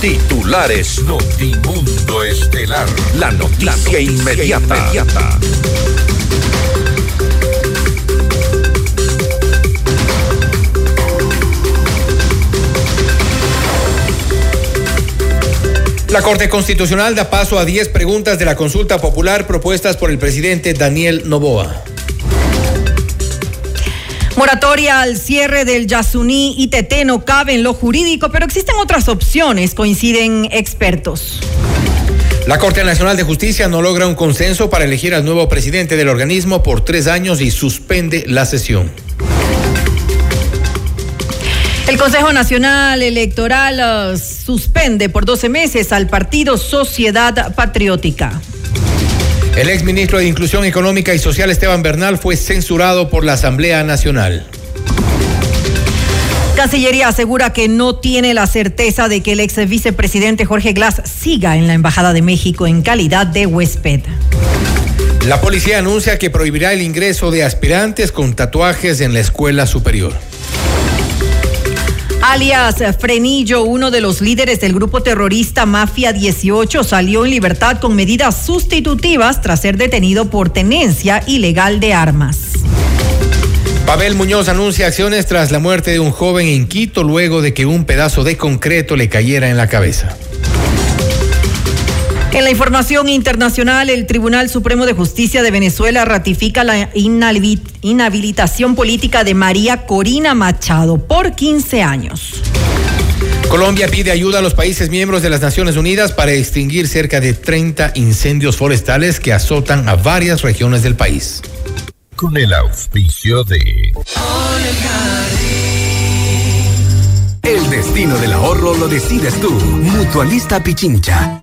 Titulares Notimundo Estelar. La noticia, inmediata. La Corte Constitucional da paso a 10 preguntas de la consulta popular propuestas por el presidente Daniel Novoa. Moratoria al cierre del Yasuní y TT no cabe en lo jurídico, pero existen otras opciones, coinciden expertos. La Corte Nacional de Justicia no logra un consenso para elegir al nuevo presidente del organismo por tres años y suspende la sesión. El Consejo Nacional Electoral uh, suspende por 12 meses al partido Sociedad Patriótica. El exministro de Inclusión Económica y Social Esteban Bernal fue censurado por la Asamblea Nacional. Cancillería asegura que no tiene la certeza de que el ex vicepresidente Jorge Glass siga en la Embajada de México en calidad de huésped. La policía anuncia que prohibirá el ingreso de aspirantes con tatuajes en la escuela superior. Alias Frenillo, uno de los líderes del grupo terrorista Mafia 18, salió en libertad con medidas sustitutivas tras ser detenido por tenencia ilegal de armas. Pavel Muñoz anuncia acciones tras la muerte de un joven en Quito luego de que un pedazo de concreto le cayera en la cabeza. En la información internacional, el Tribunal Supremo de Justicia de Venezuela ratifica la inhabilitación política de María Corina Machado por 15 años. Colombia pide ayuda a los países miembros de las Naciones Unidas para extinguir cerca de 30 incendios forestales que azotan a varias regiones del país. Con el auspicio de... El destino del ahorro lo decides tú. Mutualista Pichincha.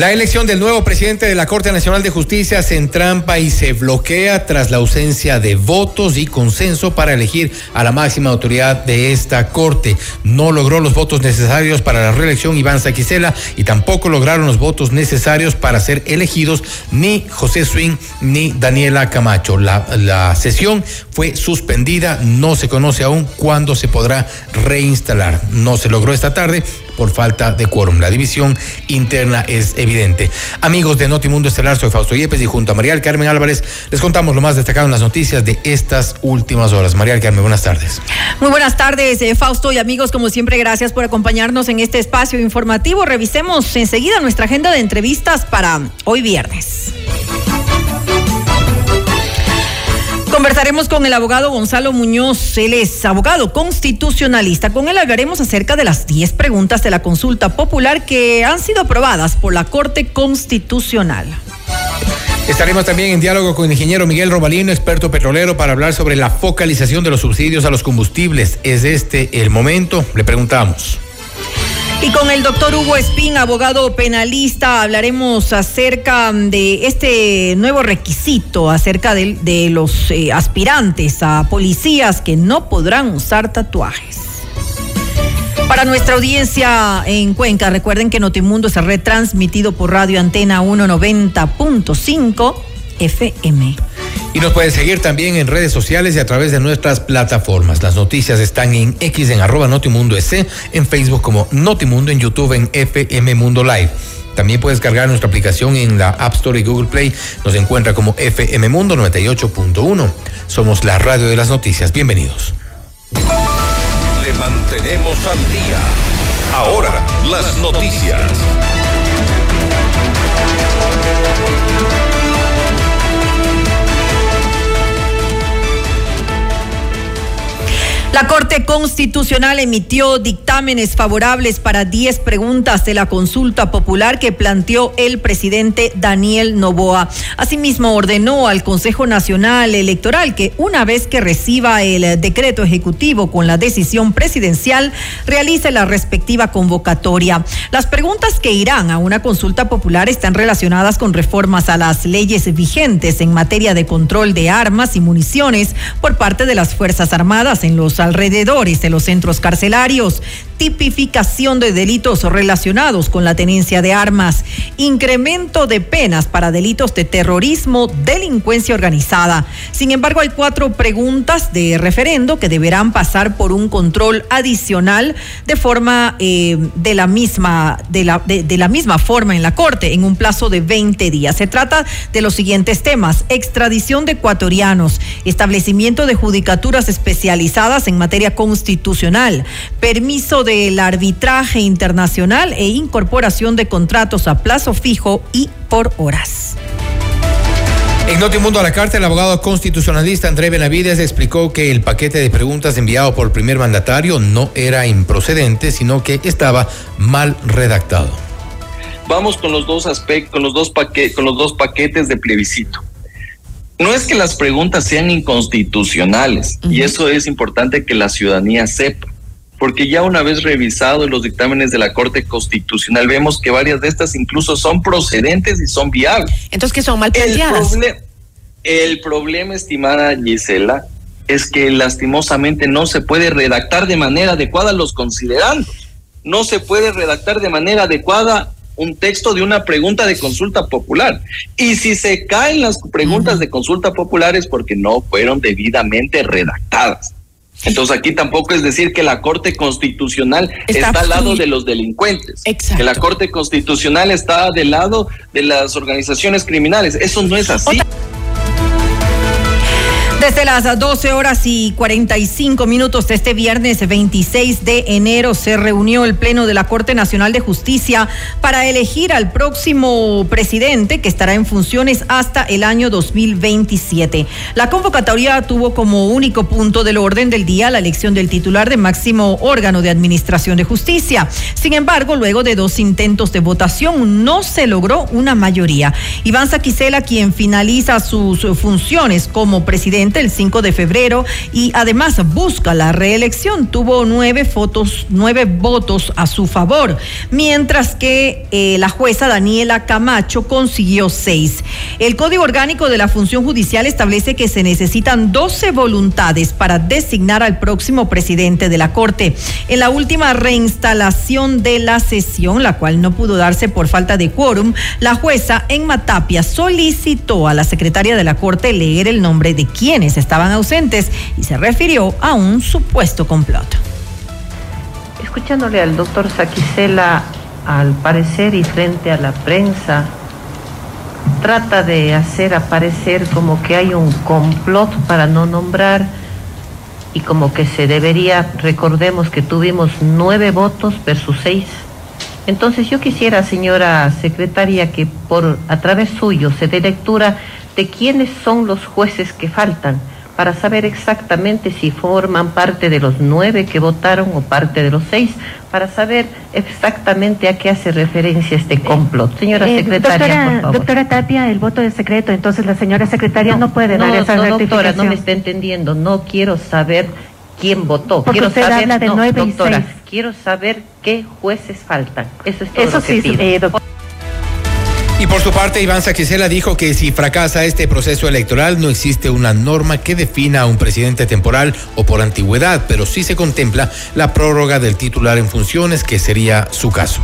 La elección del nuevo presidente de la Corte Nacional de Justicia se entrampa y se bloquea tras la ausencia de votos y consenso para elegir a la máxima autoridad de esta Corte. No logró los votos necesarios para la reelección Iván Saquicela y tampoco lograron los votos necesarios para ser elegidos ni José Swing ni Daniela Camacho. La, la sesión fue suspendida, no se conoce aún cuándo se podrá reinstalar. No se logró esta tarde por falta de quórum. La división interna es evidente. Amigos de Notimundo Estelar, soy Fausto Yepes y junto a María Carmen Álvarez les contamos lo más destacado en las noticias de estas últimas horas. María Carmen, buenas tardes. Muy buenas tardes, eh, Fausto y amigos, como siempre, gracias por acompañarnos en este espacio informativo. Revisemos enseguida nuestra agenda de entrevistas para hoy viernes. Conversaremos con el abogado Gonzalo Muñoz, él es abogado constitucionalista. Con él hablaremos acerca de las 10 preguntas de la consulta popular que han sido aprobadas por la Corte Constitucional. Estaremos también en diálogo con el ingeniero Miguel Robalino, experto petrolero, para hablar sobre la focalización de los subsidios a los combustibles. ¿Es este el momento? Le preguntamos. Y con el doctor Hugo Espín, abogado penalista, hablaremos acerca de este nuevo requisito, acerca de, los eh, aspirantes a policías que no podrán usar tatuajes. Para nuestra audiencia en Cuenca, recuerden que Notimundo es retransmitido por Radio Antena 190.5 FM. Y nos pueden seguir también en redes sociales y a través de nuestras plataformas. Las noticias están en X en arroba Notimundo S, en Facebook como Notimundo, en YouTube en FM Mundo Live. También puedes cargar nuestra aplicación en la App Store y Google Play. Nos encuentra como FM Mundo 98.1. Somos la radio de las noticias. Bienvenidos. Le mantenemos al día. Ahora, las noticias. La Corte Constitucional emitió dictámenes favorables para 10 preguntas de la consulta popular que planteó el presidente Daniel Novoa. Asimismo, ordenó al Consejo Nacional Electoral que una vez que reciba el decreto ejecutivo con la decisión presidencial, realice la respectiva convocatoria. Las preguntas que irán a una consulta popular están relacionadas con reformas a las leyes vigentes en materia de control de armas y municiones por parte de las Fuerzas Armadas en los alrededores de los centros carcelarios, tipificación de delitos relacionados con la tenencia de armas, incremento de penas para delitos de terrorismo, delincuencia organizada. Sin embargo, hay cuatro preguntas de referendo que deberán pasar por un control adicional de forma eh, de la misma de la de la misma forma en la corte en un plazo de 20 días. Se trata de los siguientes temas: extradición de ecuatorianos, establecimiento de judicaturas especializadas en materia constitucional, permiso del arbitraje internacional e incorporación de contratos a plazo fijo y por horas. En Notimundo a la Carta, el abogado constitucionalista André Benavides explicó que el paquete de preguntas enviado por el primer mandatario no era improcedente, sino que estaba mal redactado. Vamos con los dos aspectos, con los dos paquetes, con los dos paquetes de plebiscito no es que las preguntas sean inconstitucionales, y eso es importante que la ciudadanía sepa, porque ya una vez revisado los dictámenes de la Corte Constitucional, vemos que varias de estas incluso son procedentes y son viables. Entonces, ¿qué son mal planteadas? El, el problema, estimada Gisela, es que lastimosamente no se puede redactar de manera adecuada los considerandos. No se puede redactar de manera adecuada un texto de una pregunta de consulta popular. Y si se caen las preguntas de consulta popular es porque no fueron debidamente redactadas. Entonces aquí tampoco es decir que la Corte Constitucional está, al lado de los delincuentes, que la Corte Constitucional está del lado de las organizaciones criminales. Eso no es así. Desde las 12 horas y 45 minutos de este viernes 26 de enero se reunió el Pleno de la Corte Nacional de Justicia para elegir al próximo presidente que estará en funciones hasta el año 2027. La convocatoria tuvo como único punto del orden del día la elección del titular de máximo órgano de administración de justicia. Sin embargo, luego de dos intentos de votación no se logró una mayoría. Iván Saquicela, quien finaliza sus funciones como presidente, el 5 de febrero y además busca la reelección. Tuvo nueve fotos, nueve votos a su favor, mientras que eh, la jueza Daniela Camacho consiguió seis. El Código Orgánico de la Función Judicial establece que se necesitan 12 voluntades para designar al próximo presidente de la Corte. En la última reinstalación de la sesión, la cual no pudo darse por falta de quórum, la jueza en Matapia solicitó a la secretaria de la Corte leer el nombre de quién estaban ausentes y se refirió a un supuesto complot. Escuchándole al doctor Saquicela, al parecer y frente a la prensa, trata de hacer aparecer como que hay un complot para no nombrar y como que se debería, recordemos que tuvimos nueve votos versus seis. Entonces yo quisiera, señora secretaria, que por a través suyo se dé lectura de quiénes son los jueces que faltan para saber exactamente si forman parte de los nueve que votaron o parte de los seis, para saber exactamente a qué hace referencia este complot. Señora eh, secretaria, doctora, por favor. Doctora Tapia, el voto es secreto, entonces la señora secretaria no, puede dar esa no, doctora, no me está entendiendo. No quiero saber quién votó. Porque quiero usted saber, habla de nueve y seis. quiero saber qué jueces faltan. Eso es todo Eso lo que sí, pido. eh, doctora. Y por su parte, Iván Saquicela dijo que si fracasa este proceso electoral no existe una norma que defina a un presidente temporal o por antigüedad, pero sí se contempla la prórroga del titular en funciones, que sería su caso.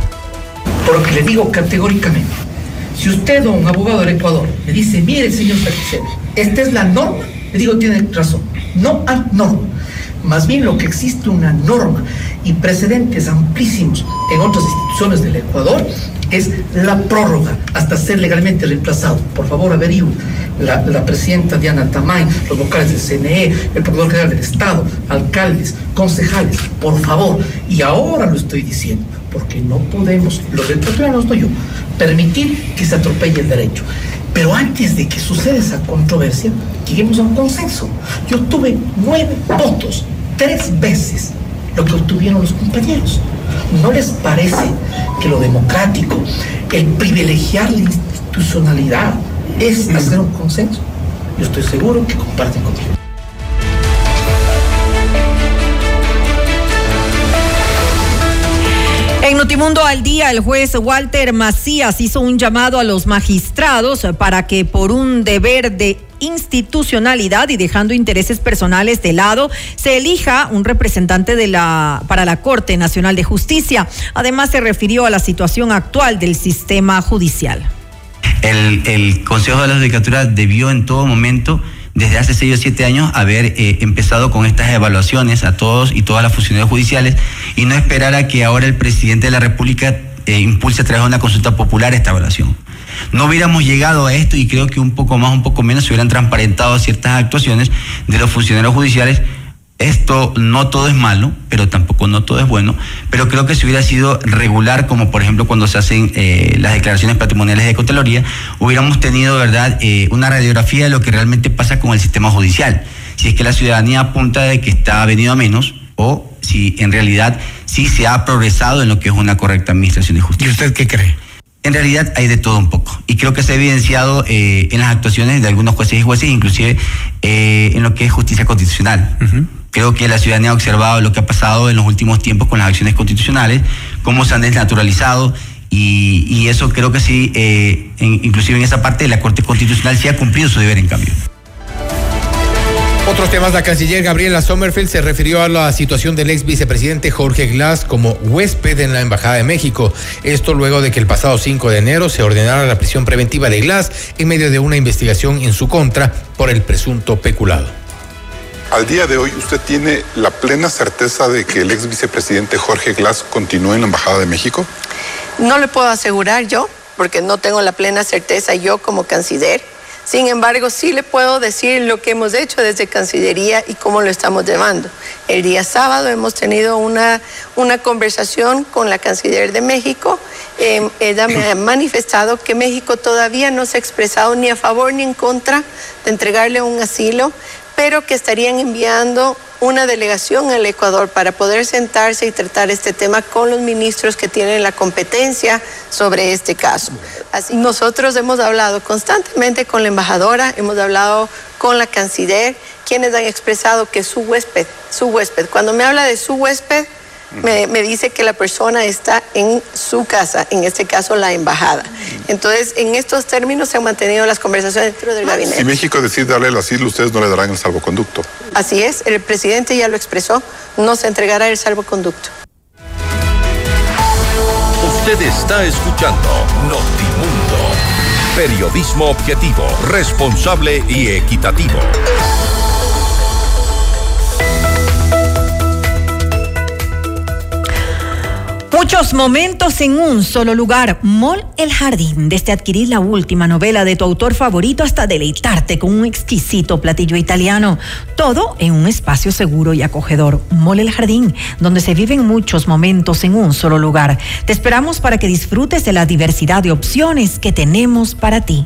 Por lo que le digo categóricamente, si usted o un abogado del Ecuador me dice, mire señor Saquicela, esta es la norma, le digo, tiene razón, no hay norma. Más bien lo que existe una norma y precedentes amplísimos en otras instituciones del Ecuador es la prórroga hasta ser legalmente reemplazado. Por favor, averigüe. La, presidenta Diana Tamay, los vocales del CNE, el Procurador General del Estado, alcaldes, concejales, por favor. Y ahora lo estoy diciendo, porque no podemos, los ecuatorianos, no yo, permitir que se atropelle el derecho. Pero antes de que suceda esa controversia, lleguemos a un consenso. Yo tuve nueve votos tres veces lo que obtuvieron los compañeros. ¿No les parece que lo democrático, el privilegiar la institucionalidad, es hacer un consenso? Yo estoy seguro que comparten conmigo. En Notimundo al día, el juez Walter Macías hizo un llamado a los magistrados para que por un deber de institucionalidad y dejando intereses personales de lado, se elija un representante de la, para la Corte Nacional de Justicia. Además, se refirió a la situación actual del sistema judicial. El, el Consejo de la Judicatura debió en todo momento desde hace seis o siete años haber eh, empezado con estas evaluaciones a todos y todas las funcionarios judiciales y no esperar a que ahora el presidente de la República eh, impulse a través de una consulta popular esta evaluación. No hubiéramos llegado a esto y creo que un poco más, un poco menos se hubieran transparentado ciertas actuaciones de los funcionarios judiciales esto no todo es malo, pero tampoco no todo es bueno, pero creo que si hubiera sido regular, como por ejemplo cuando se hacen eh, las declaraciones patrimoniales de Contraloría, hubiéramos tenido, ¿verdad?, eh, una radiografía de lo que realmente pasa con el sistema judicial. Si es que la ciudadanía apunta de que está venido a menos o si en realidad sí se ha progresado en lo que es una correcta administración de justicia. ¿Y usted qué cree? En realidad hay de todo un poco. Y creo que se ha evidenciado eh, en las actuaciones de algunos jueces y jueces, inclusive en lo que es justicia constitucional. Creo que la ciudadanía ha observado lo que ha pasado en los últimos tiempos con las acciones constitucionales, cómo se han desnaturalizado y, eso creo que sí, eh, inclusive en esa parte la Corte Constitucional sí ha cumplido su deber en cambio. Otros temas, la canciller Gabriela Sommerfeld se refirió a la situación del ex vicepresidente Jorge Glass como huésped en la Embajada de México. Esto luego de que el pasado 5 de enero se ordenara la prisión preventiva de Glass en medio de una investigación en su contra por el presunto peculado. Al día de hoy, ¿usted tiene la plena certeza de que el ex vicepresidente Jorge Glass continúe en la Embajada de México? No le puedo asegurar yo, porque no tengo la plena certeza yo como canciller. Sin embargo, sí le puedo decir lo que hemos hecho desde Cancillería y cómo lo estamos llevando. El día sábado hemos tenido una, una conversación con la canciller de México. Eh, ella me ha manifestado que México todavía no se ha expresado ni a favor ni en contra de entregarle un asilo pero que estarían enviando una delegación al Ecuador para poder sentarse y tratar este tema con los ministros que tienen la competencia sobre este caso. Así nosotros hemos hablado constantemente con la embajadora, hemos hablado con la canciller, quienes han expresado que su huésped, su huésped, cuando me habla de su huésped, me, dice que la persona está en su casa, en este caso la embajada. Entonces, en estos términos se han mantenido las conversaciones dentro del gabinete. Si México decide darle el asilo, ustedes no le darán el salvoconducto. Así es, el presidente ya lo expresó, no se entregará el salvoconducto. Usted está escuchando Notimundo. Periodismo objetivo, responsable y equitativo. Muchos momentos en un solo lugar. Mall El Jardín. Desde adquirir la última novela de tu autor favorito hasta deleitarte con un exquisito platillo italiano. Todo en un espacio seguro y acogedor. Mall El Jardín, donde se viven muchos momentos en un solo lugar. Te esperamos para que disfrutes de la diversidad de opciones que tenemos para ti.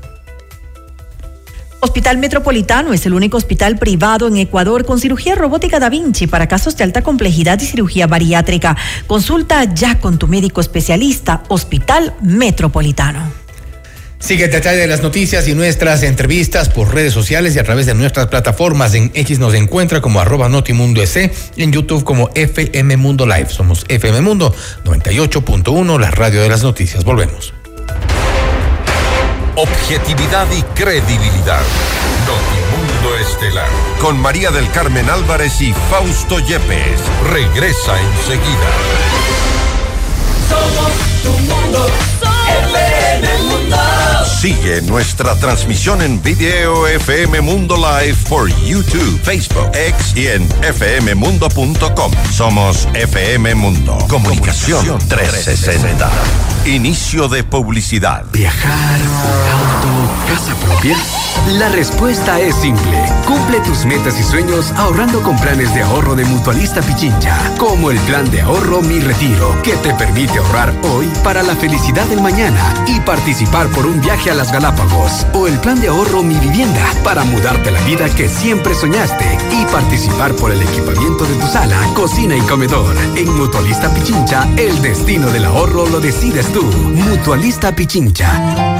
Hospital Metropolitano es el único hospital privado en Ecuador con cirugía robótica Da Vinci para casos de alta complejidad y cirugía bariátrica. Consulta ya con tu médico especialista, Hospital Metropolitano. Sigue el detalle de las noticias y nuestras entrevistas por redes sociales y a través de nuestras plataformas. En X nos encuentra como arroba Notimundo S, en YouTube como FM Mundo Live. Somos FM Mundo 98.1, la radio de las noticias. Volvemos objetividad y credibilidad. Notimundo Estelar. Con María del Carmen Álvarez y Fausto Yepes. Regresa enseguida. Somos tu mundo. FM Mundo. Sigue nuestra transmisión en video FM Mundo Live por YouTube, Facebook, X y en fmmundo.com. Somos FM Mundo. Comunicación 360. Inicio de publicidad. Viajar, auto, casa propia. La respuesta es simple. Cumple tus metas y sueños ahorrando con planes de ahorro de Mutualista Pichincha, como el plan de ahorro Mi Retiro, que te permite ahorrar hoy para la felicidad del mañana y participar por un viaje a las Galápagos, o el plan de ahorro Mi Vivienda, para mudarte la vida que siempre soñaste y participar por el equipamiento de tu sala, cocina y comedor. En Mutualista Pichincha, el destino del ahorro lo decides tú. Mutualista Pichincha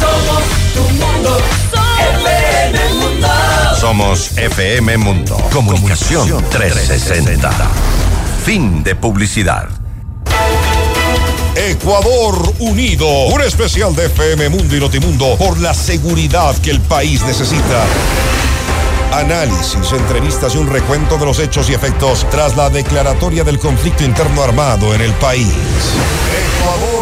Somos tu mundo. FM Mundo. Somos FM Mundo. Comunicación 360. Fin de publicidad. Ecuador Unido. Un especial de FM Mundo y Notimundo por la seguridad que el país necesita. Análisis, entrevistas y un recuento de los hechos y efectos tras la declaratoria del conflicto interno armado en el país. Ecuador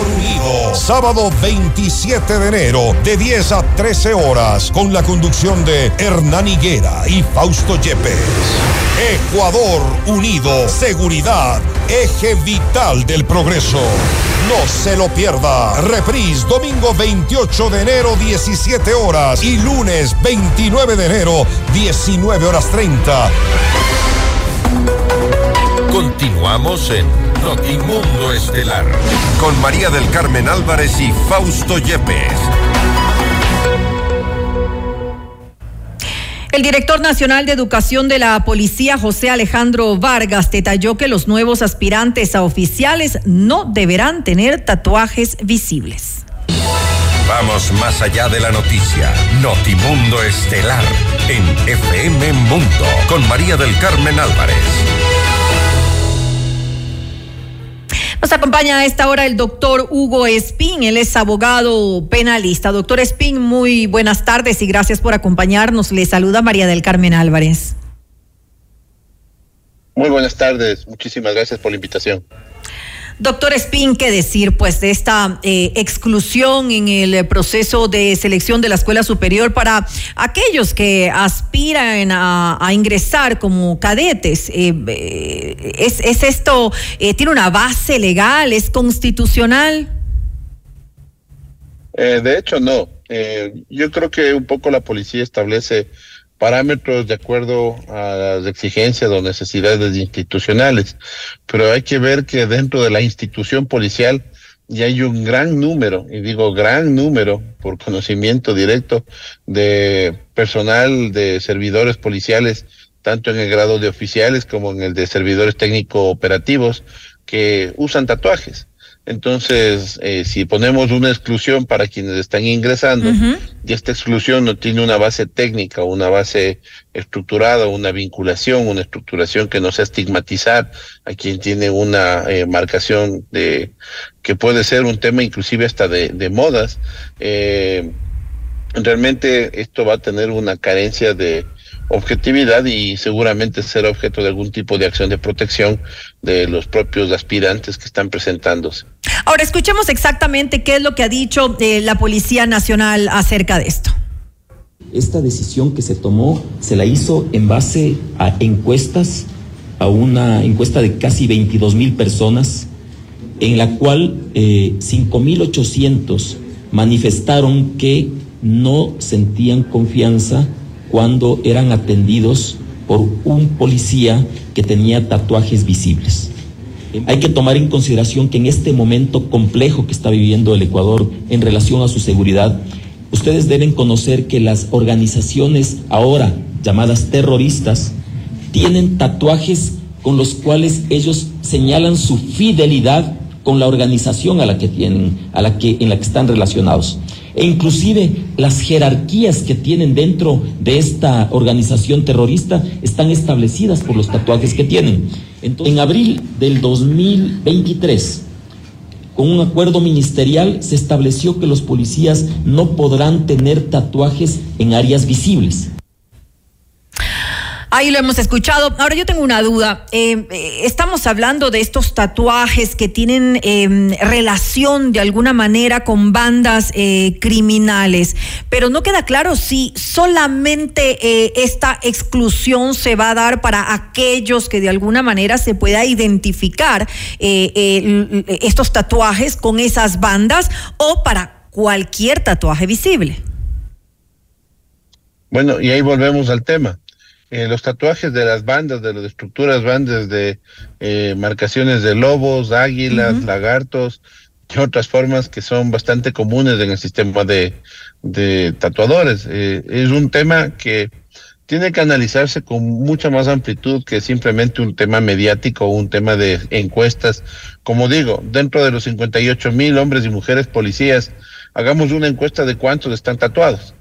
Sábado 27 de enero, de 10 a 13 horas, con la conducción de Hernán Higuera y Fausto Yepes. Ecuador Unido, seguridad, eje vital del progreso. No se lo pierda. Reprise domingo 28 de enero 17 horas y lunes 29 de enero 19 horas 30. Continuamos en Notimundo Estelar con María del Carmen Álvarez y Fausto Yepes. El director nacional de educación de la policía, José Alejandro Vargas, detalló que los nuevos aspirantes a oficiales no deberán tener tatuajes visibles. Vamos más allá de la noticia. Notimundo Estelar en FM Mundo con María del Carmen Álvarez. Nos acompaña a esta hora el doctor Hugo Espín, él es abogado penalista. Doctor Espín, muy buenas tardes y gracias por acompañarnos. Le saluda María del Carmen Álvarez. Muy buenas tardes, muchísimas gracias por la invitación. Doctor Spin, ¿qué decir pues de esta eh, exclusión en el proceso de selección de la escuela superior para aquellos que aspiran a, ingresar como cadetes? Eh, eh, ¿es, ¿es, esto, tiene una base legal, es constitucional? de hecho, no. yo creo que un poco la policía establece parámetros de acuerdo a las exigencias o necesidades institucionales. Pero hay que ver que dentro de la institución policial ya hay un gran número, y digo gran número por conocimiento directo, de personal de servidores policiales, tanto en el grado de oficiales como en el de servidores técnico operativos, que usan tatuajes. Entonces, eh, si ponemos una exclusión para quienes están ingresando y esta exclusión no tiene una base técnica, una base estructurada, una vinculación, una estructuración que no sea estigmatizar a quien tiene una eh, marcación de que puede ser un tema inclusive hasta de, de modas, eh, realmente esto va a tener una carencia de objetividad y seguramente ser objeto de algún tipo de acción de protección de los propios aspirantes que están presentándose. Ahora escuchemos exactamente qué es lo que ha dicho eh, la Policía Nacional acerca de esto. Esta decisión que se tomó se la hizo en base a encuestas, a una encuesta de casi 22 mil personas, en la cual eh, 5.800 manifestaron que no sentían confianza cuando eran atendidos por un policía que tenía tatuajes visibles. Hay que tomar en consideración que en este momento complejo que está viviendo el Ecuador en relación a su seguridad, ustedes deben conocer que las organizaciones ahora llamadas terroristas tienen tatuajes con los cuales ellos señalan su fidelidad con la organización a la que tienen, a la que, en la que están relacionados. E inclusive las jerarquías que tienen dentro de esta organización terrorista están establecidas por los tatuajes que tienen. En abril del 2023, con un acuerdo ministerial se estableció que los policías no podrán tener tatuajes en áreas visibles. Ahí lo hemos escuchado. Ahora yo tengo una duda. Eh, eh, estamos hablando de estos tatuajes que tienen em, relación de alguna manera con bandas eh, criminales, pero no queda claro si solamente esta exclusión se va a dar para aquellos que de alguna manera se pueda identificar estos tatuajes con esas bandas o para cualquier tatuaje visible. Bueno, y ahí volvemos al tema eh, los tatuajes de las bandas, de las estructuras bandas de eh, marcaciones de lobos, águilas, lagartos y otras formas que son bastante comunes en el sistema de, de tatuadores. Eh, es un tema que tiene que analizarse con mucha más amplitud que simplemente un tema mediático o un tema de encuestas. Como digo, dentro de los 58 mil hombres y mujeres policías, hagamos una encuesta de cuántos están tatuados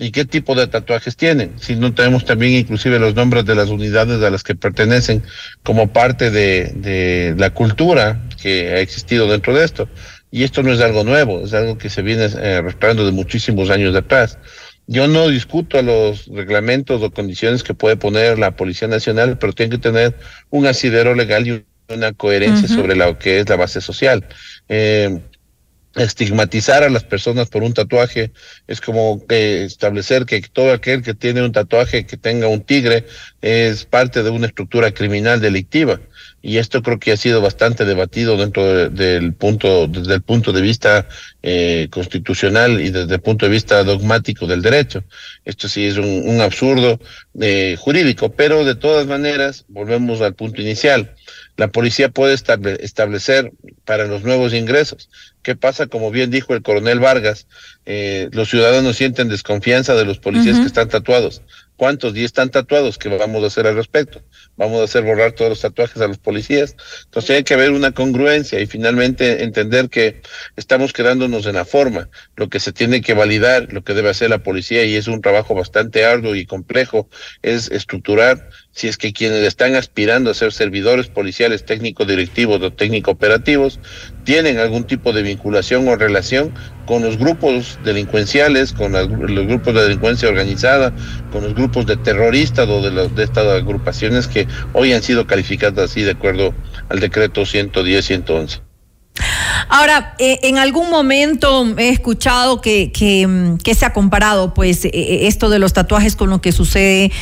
y qué tipo de tatuajes tienen. Si no tenemos también inclusive los nombres de las unidades a las que pertenecen como parte de, de la cultura que ha existido dentro de esto. Y esto no es algo nuevo, es algo que se viene eh, de muchísimos años atrás. Yo no discuto los reglamentos o condiciones que puede poner la Policía Nacional, pero tiene que tener un asidero legal y una coherencia sobre lo que es la base social. Eh, estigmatizar a las personas por un tatuaje. Es como establecer que todo aquel que tiene un tatuaje que tenga un tigre es parte de una estructura criminal delictiva. Y esto creo que ha sido bastante debatido dentro del punto desde el punto de vista eh, constitucional y desde el punto de vista dogmático del derecho. Esto sí es un, absurdo eh, jurídico pero de todas maneras volvemos al punto inicial la policía puede establecer para los nuevos ingresos. ¿Qué pasa? Como bien dijo el coronel Vargas, eh, los ciudadanos sienten desconfianza de los policías que están tatuados. ¿Cuántos? Y están tatuados. ¿Qué vamos a hacer al respecto? Vamos a hacer borrar todos los tatuajes a los policías. Entonces hay que haber una congruencia y finalmente entender que estamos quedándonos en la forma. Lo que se tiene que validar, lo que debe hacer la policía, y es un trabajo bastante arduo y complejo, es estructurar si es que quienes están aspirando a ser servidores policiales, técnicos directivos o técnico operativos, tienen algún tipo de vinculación o relación con los grupos delincuenciales, con los grupos de delincuencia organizada, con los grupos de terroristas o de, estas agrupaciones que hoy han sido calificadas así de acuerdo al decreto 110-111. Ahora, eh, en algún momento he escuchado que, que, mm, se ha comparado pues eh, eh, esto de los tatuajes con lo que sucede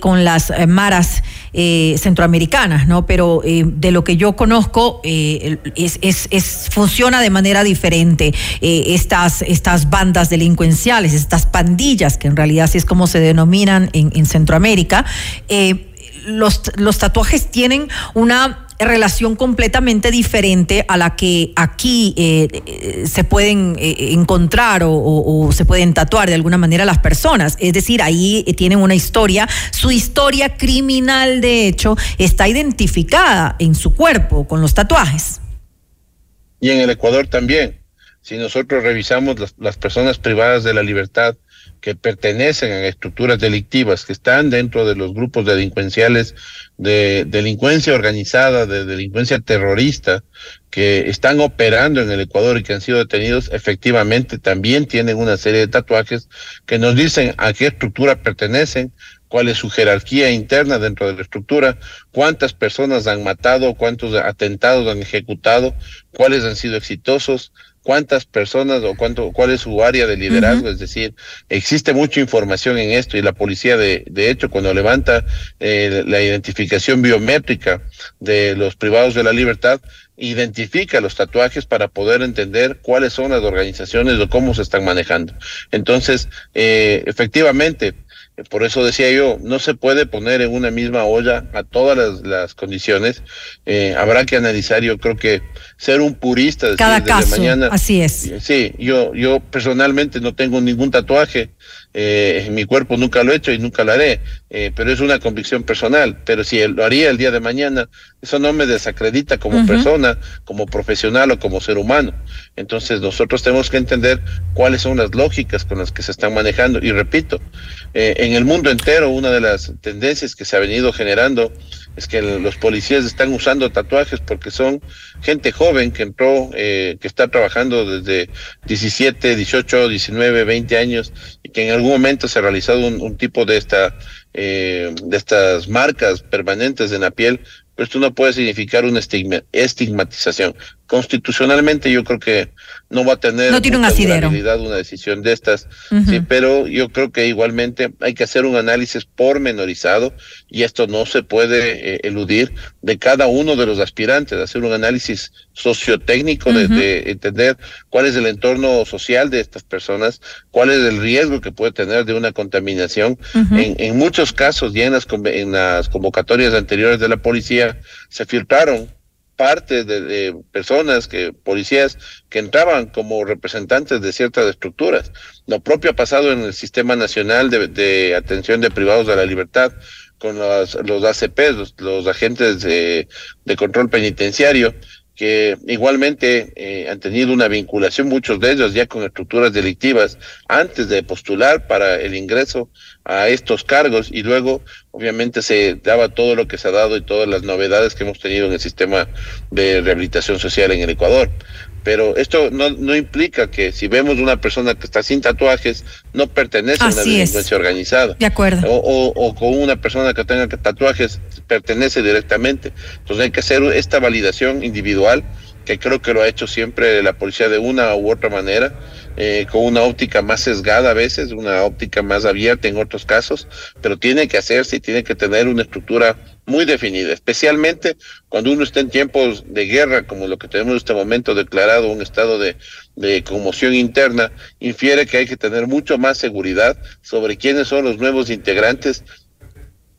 con las maras centroamericanas, ¿no? Pero de lo que yo conozco es, funciona de manera diferente. estas, estas bandas delincuenciales, estas pandillas, que en realidad así es como se denominan en, en Centroamérica, los, los tatuajes tienen una relación completamente diferente a la que aquí eh, eh, se pueden eh, encontrar o, se pueden tatuar de alguna manera las personas. Es decir, ahí tienen una historia, su historia criminal de hecho está identificada en su cuerpo con los tatuajes. Y en el Ecuador también. Si nosotros revisamos las personas privadas de la libertad, que pertenecen a estructuras delictivas, que están dentro de los grupos delincuenciales de delincuencia organizada, de delincuencia terrorista, que están operando en el Ecuador y que han sido detenidos, efectivamente también tienen una serie de tatuajes que nos dicen a qué estructura pertenecen, cuál es su jerarquía interna dentro de la estructura, cuántas personas han matado, cuántos atentados han ejecutado, cuáles han sido exitosos, cuántas personas o cuánto, cuál es su área de liderazgo, es decir, existe mucha información en esto y la policía de, de hecho cuando levanta eh, la identificación biométrica de los privados de la libertad, identifica los tatuajes para poder entender cuáles son las organizaciones o cómo se están manejando. Entonces, eh, efectivamente, por eso decía yo, no se puede poner en una misma olla a todas las, condiciones. Eh, habrá que analizar, yo creo que ser un purista desde, Cada caso, mañana. Así es. Sí, yo, yo personalmente no tengo ningún tatuaje. Eh, en mi cuerpo nunca lo he hecho y nunca lo haré, eh, pero es una convicción personal. Pero si lo haría el día de mañana, eso no me desacredita como persona, como profesional o como ser humano. Entonces nosotros tenemos que entender cuáles son las lógicas con las que se están manejando. Y repito, eh, en el mundo entero una de las tendencias que se ha venido generando es que los policías están usando tatuajes porque son gente joven que entró, eh, que está trabajando desde 17, 18, 19, 20 años y que en algún momento se ha realizado un, tipo de esta eh, de estas marcas permanentes en la piel pero esto no puede significar una estigmatización. Constitucionalmente yo creo que no va a tener no tiene un asidero. una decisión de estas, sí, pero yo creo que igualmente hay que hacer un análisis pormenorizado y esto no se puede eh, eludir de cada uno de los aspirantes, hacer un análisis sociotécnico de, entender cuál es el entorno social de estas personas, cuál es el riesgo que puede tener de una contaminación. en, en, muchos casos, ya en las, en las convocatorias anteriores de la policía, se filtraron parte de, personas que policías que entraban como representantes de ciertas estructuras. Lo propio ha pasado en el Sistema Nacional de, Atención de Privados de la Libertad con los, los ACP, los, agentes de, control penitenciario, que igualmente eh, han tenido una vinculación, muchos de ellos ya con estructuras delictivas, antes de postular para el ingreso a estos cargos y luego obviamente se daba todo lo que se ha dado y todas las novedades que hemos tenido en el sistema de rehabilitación social en el Ecuador. Pero esto no, no implica que si vemos una persona que está sin tatuajes, no pertenece a una delincuencia organizada. De acuerdo. O, o, con una persona que tenga tatuajes, pertenece directamente. Entonces hay que hacer esta validación individual, que creo que lo ha hecho siempre la policía de una u otra manera eh, con una óptica más sesgada a veces, una óptica más abierta en otros casos, pero tiene que hacerse y tiene que tener una estructura muy definida, especialmente cuando uno está en tiempos de guerra, como lo que tenemos en este momento declarado, un estado de, de conmoción interna, infiere que hay que tener mucho más seguridad sobre quiénes son los nuevos integrantes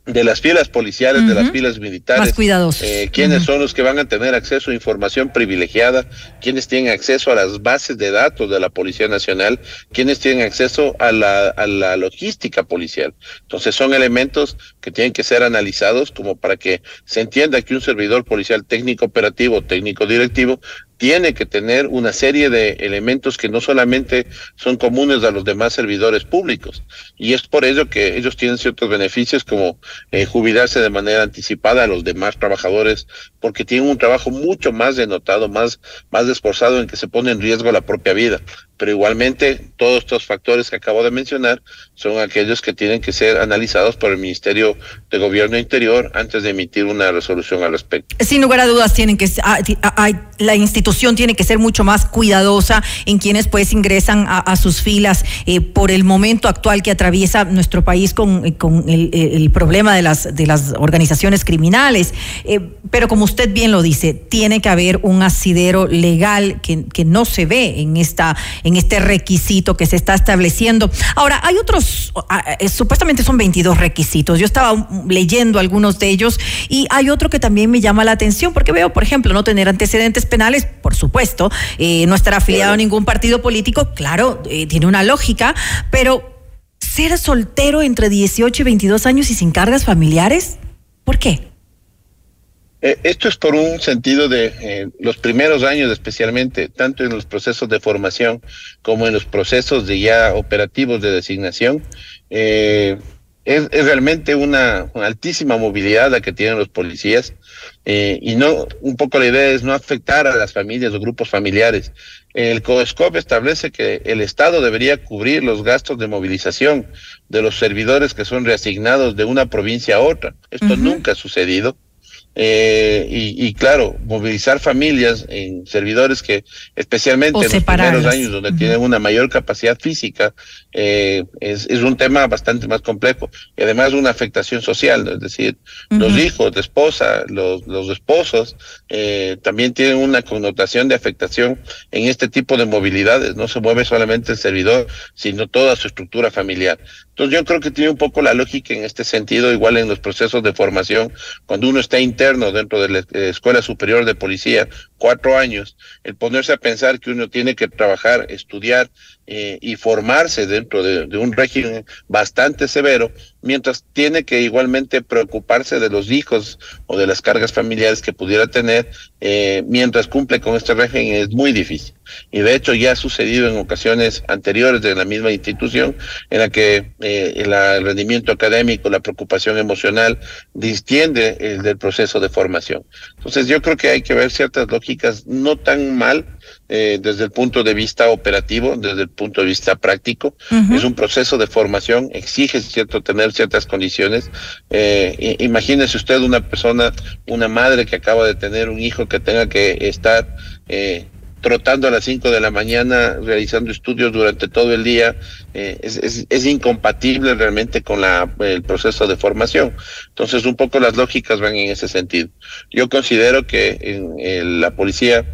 de las filas policiales, de las filas militares. Más cuidadosos. Eh, quiénes son los que van a tener acceso a información privilegiada, quiénes tienen acceso a las bases de datos de la Policía Nacional, quiénes tienen acceso a la, a la logística policial. Entonces son elementos que tienen que ser analizados como para que se entienda que un servidor policial técnico operativo, técnico directivo, tiene que tener una serie de elementos que no solamente son comunes a los demás servidores públicos. Y es por ello que ellos tienen ciertos beneficios como eh, jubilarse de manera anticipada a los demás trabajadores, porque tienen un trabajo mucho más denotado, más, más esforzado en que se pone en riesgo la propia vida pero igualmente todos estos factores que acabo de mencionar son aquellos que tienen que ser analizados por el Ministerio de Gobierno Interior antes de emitir una resolución al respecto. Sin lugar a dudas, tienen que ah, ah, la institución tiene que ser mucho más cuidadosa en quienes pues ingresan a, sus filas eh, por el momento actual que atraviesa nuestro país con, eh, con el, problema de las de las organizaciones criminales. Eh, pero como usted bien lo dice, tiene que haber un asidero legal que, que no se ve en esta en este requisito que se está estableciendo. Ahora, hay otros, ah, eh, supuestamente son 22 requisitos. Yo estaba leyendo algunos de ellos y hay otro que también me llama la atención porque veo, por ejemplo, no tener antecedentes penales, por supuesto, eh, no estar afiliado a ningún partido político, claro, eh, tiene una lógica, pero ser soltero entre 18 y 22 años y sin cargas familiares, ¿por qué? Eh, esto es por un sentido de eh, los primeros años especialmente, tanto en los procesos de formación como en los procesos de ya operativos de designación. Eh, es, realmente una, altísima movilidad la que tienen los policías y no un poco la idea es no afectar a las familias o grupos familiares. El COESCOP establece que el Estado debería cubrir los gastos de movilización de los servidores que son reasignados de una provincia a otra. Esto nunca ha sucedido. Eh, y, claro, movilizar familias en servidores que, especialmente en los primeros años, donde tienen una mayor capacidad física, eh, es, es, un tema bastante más complejo. Y además una afectación social, es decir, los hijos de esposa, los, los esposos, eh, también tienen una connotación de afectación en este tipo de movilidades. No se mueve solamente el servidor, sino toda su estructura familiar. Entonces yo creo que tiene un poco la lógica en este sentido, igual en los procesos de formación, cuando uno está interno dentro de la Escuela Superior de Policía, cuatro años, el ponerse a pensar que uno tiene que trabajar, estudiar eh, y formarse dentro de, un régimen bastante severo, mientras tiene que igualmente preocuparse de los hijos o de las cargas familiares que pudiera tener eh, mientras cumple con este régimen es muy difícil. Y de hecho ya ha sucedido en ocasiones anteriores de la misma institución en la que eh, el, rendimiento académico, la preocupación emocional distiende el del proceso de formación. Entonces yo creo que hay que ver ciertas lógicas no tan mal eh, desde el punto de vista operativo, desde el punto de vista práctico. Es un proceso de formación, exige cierto tener ciertas condiciones. Eh, imagínese usted una persona, una madre que acaba de tener un hijo que tenga que estar eh, trotando a las 5 de la mañana, realizando estudios durante todo el día, eh, es, es, es, incompatible realmente con la, el proceso de formación. Entonces, un poco las lógicas van en ese sentido. Yo considero que en la policía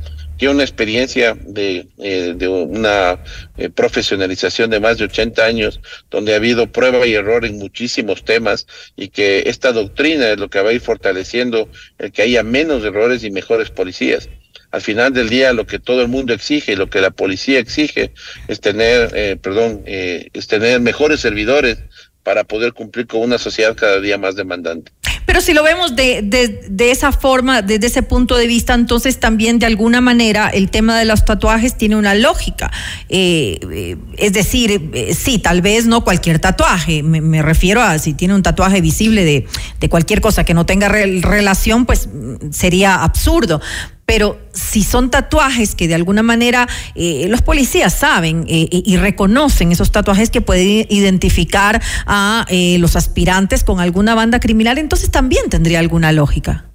una experiencia de, eh, de una eh, profesionalización de más de 80 años, donde ha habido prueba y error en muchísimos temas y que esta doctrina es lo que va a ir fortaleciendo el que haya menos errores y mejores policías. Al final del día, lo que todo el mundo exige, lo que la policía exige, es tener, eh, perdón, es tener mejores servidores para poder cumplir con una sociedad cada día más demandante. Pero si lo vemos de, de, esa forma, desde ese punto de vista, entonces también de alguna manera el tema de los tatuajes tiene una lógica. Eh, eh, es decir, eh, sí, tal vez no cualquier tatuaje, me, refiero a si tiene un tatuaje visible de, de cualquier cosa que no tenga relación, pues mm, sería absurdo pero si son tatuajes que de alguna manera eh, los policías saben eh, y reconocen esos tatuajes que pueden identificar a eh, los aspirantes con alguna banda criminal, entonces también tendría alguna lógica.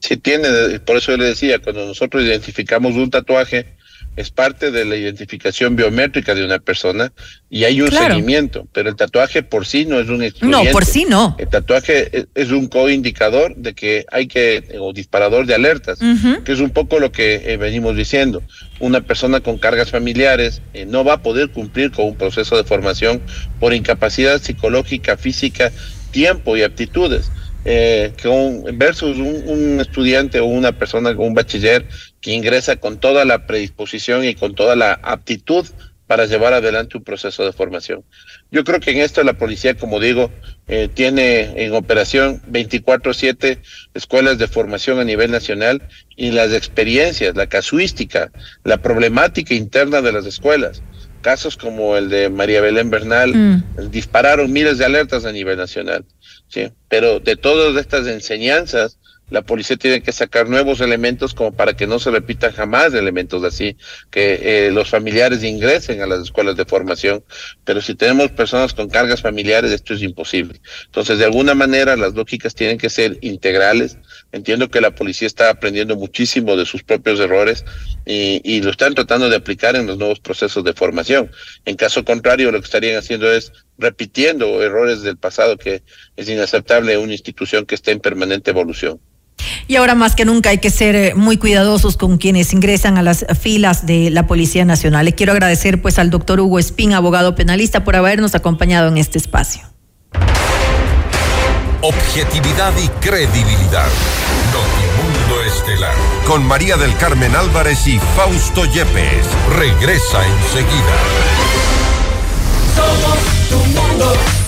Sí, tiene, por eso yo le decía, cuando nosotros identificamos un tatuaje, es parte de la identificación biométrica de una persona y hay un seguimiento, pero el tatuaje por sí no es un No, por sí no. El tatuaje es un coindicador de que hay que, o disparador de alertas, que es un poco lo que eh, venimos diciendo. Una persona con cargas familiares eh, no va a poder cumplir con un proceso de formación por incapacidad psicológica, física, tiempo y aptitudes eh, un, versus un, estudiante o una persona, un bachiller que ingresa con toda la predisposición y con toda la aptitud para llevar adelante un proceso de formación. Yo creo que en esto la policía, como digo, eh, tiene en operación 24/7 escuelas de formación a nivel nacional y las experiencias, la casuística, la problemática interna de las escuelas. Casos como el de María Belén Bernal mm. dispararon miles de alertas a nivel nacional. ¿sí? Pero de todas estas enseñanzas, la policía tiene que sacar nuevos elementos como para que no se repitan jamás elementos así, que eh, los familiares ingresen a las escuelas de formación, pero si tenemos personas con cargas familiares, esto es imposible. Entonces, de alguna manera, las lógicas tienen que ser integrales. Entiendo que la policía está aprendiendo muchísimo de sus propios errores y, y lo están tratando de aplicar en los nuevos procesos de formación. En caso contrario, lo que estarían haciendo es repitiendo errores del pasado que es inaceptable en una institución que está en permanente evolución. Y ahora más que nunca hay que ser eh, muy cuidadosos con quienes ingresan a las filas de la Policía Nacional. Le quiero agradecer pues al doctor Hugo Espín, abogado penalista, por habernos acompañado en este espacio. Objetividad y credibilidad. Notimundo Estelar. Con María del Carmen Álvarez y Fausto Yepes. Regresa enseguida. Somos tu mundo.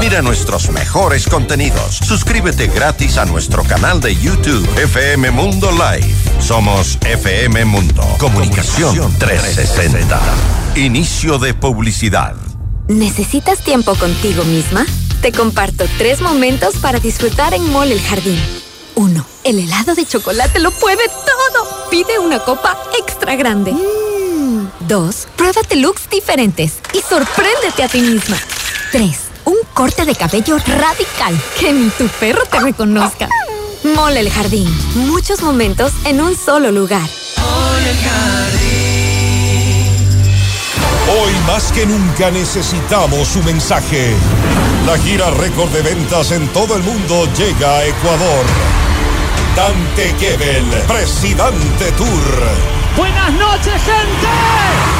Mira nuestros mejores contenidos. Suscríbete gratis a nuestro canal de YouTube FM Mundo Live. Somos FM Mundo. Comunicación 360. Inicio de publicidad. ¿Necesitas tiempo contigo misma? Te comparto tres momentos para disfrutar en Mall El Jardín. 1. El helado de chocolate lo puede todo. Pide una copa extra grande. 2. Mm. Pruébate looks diferentes y sorpréndete a ti misma. 3 un corte de cabello radical. Que ni tu perro te reconozca. Mole el jardín. Muchos momentos en un solo lugar. Mole el jardín. Hoy más que nunca necesitamos su mensaje. La gira récord de ventas en todo el mundo llega a Ecuador. Dante Gebel, Presidente Tour. Buenas noches, gente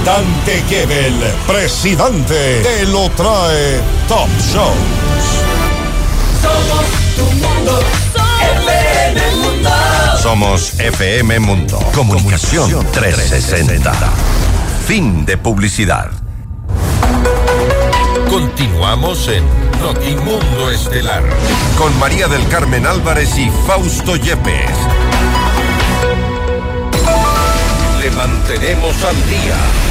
Dante Gebel, presidente, te lo trae Top Shows. Somos tu mundo, FM Mundo. Somos FM Mundo. Comunicación 360. Fin de publicidad. Continuamos en Notimundo Estelar con María del Carmen Álvarez y Fausto Yepes. Le mantenemos al día.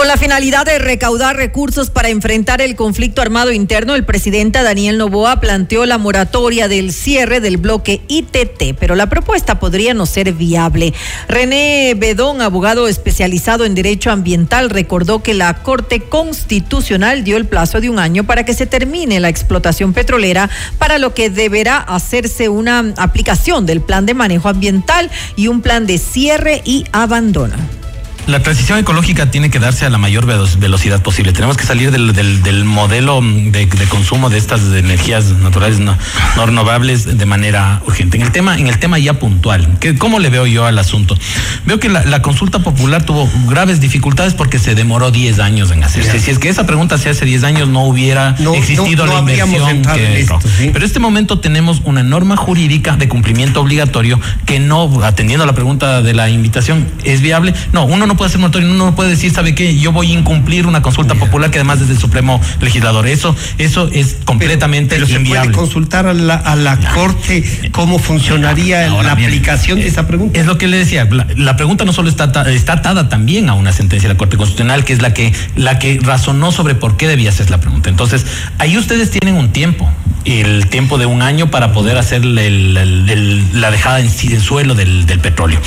Con la finalidad de recaudar recursos para enfrentar el conflicto armado interno, el presidente Daniel Novoa planteó la moratoria del cierre del bloque ITT, pero la propuesta podría no ser viable. René Bedón, abogado especializado en derecho ambiental, recordó que la Corte Constitucional dio el plazo de un año para que se termine la explotación petrolera, para lo que deberá hacerse una aplicación del plan de manejo ambiental y un plan de cierre y abandono la transición ecológica tiene que darse a la mayor velocidad posible. Tenemos que salir del, del, del modelo de, de, consumo de estas energías naturales no, no, renovables de manera urgente. En el tema, en el tema ya puntual, ¿qué, ¿cómo le veo yo al asunto? Veo que la, la, consulta popular tuvo graves dificultades porque se demoró 10 años en hacerse. Si es que esa pregunta se hace 10 años, no hubiera no, existido la inversión que esto, ¿sí? Pero en este momento tenemos una norma jurídica de cumplimiento obligatorio que no, atendiendo a la pregunta de la invitación, es viable. No, uno no puede hacer moratorio, uno no puede decir, ¿sabe qué? Yo voy a incumplir una consulta popular que además es del Supremo Legislador. Eso, eso es completamente pero, pero inviable. Se puede consultar a la, a la Corte cómo funcionaría Ahora, la bien, aplicación de esa pregunta. Es lo que le decía, la, la, pregunta no solo está, está atada también a una sentencia de la Corte Constitucional, que es la que, la que razonó sobre por qué debía hacer la pregunta. Entonces, ahí ustedes tienen un tiempo, el tiempo de un año para poder hacer el, el, el, la dejada en del suelo del, del petróleo.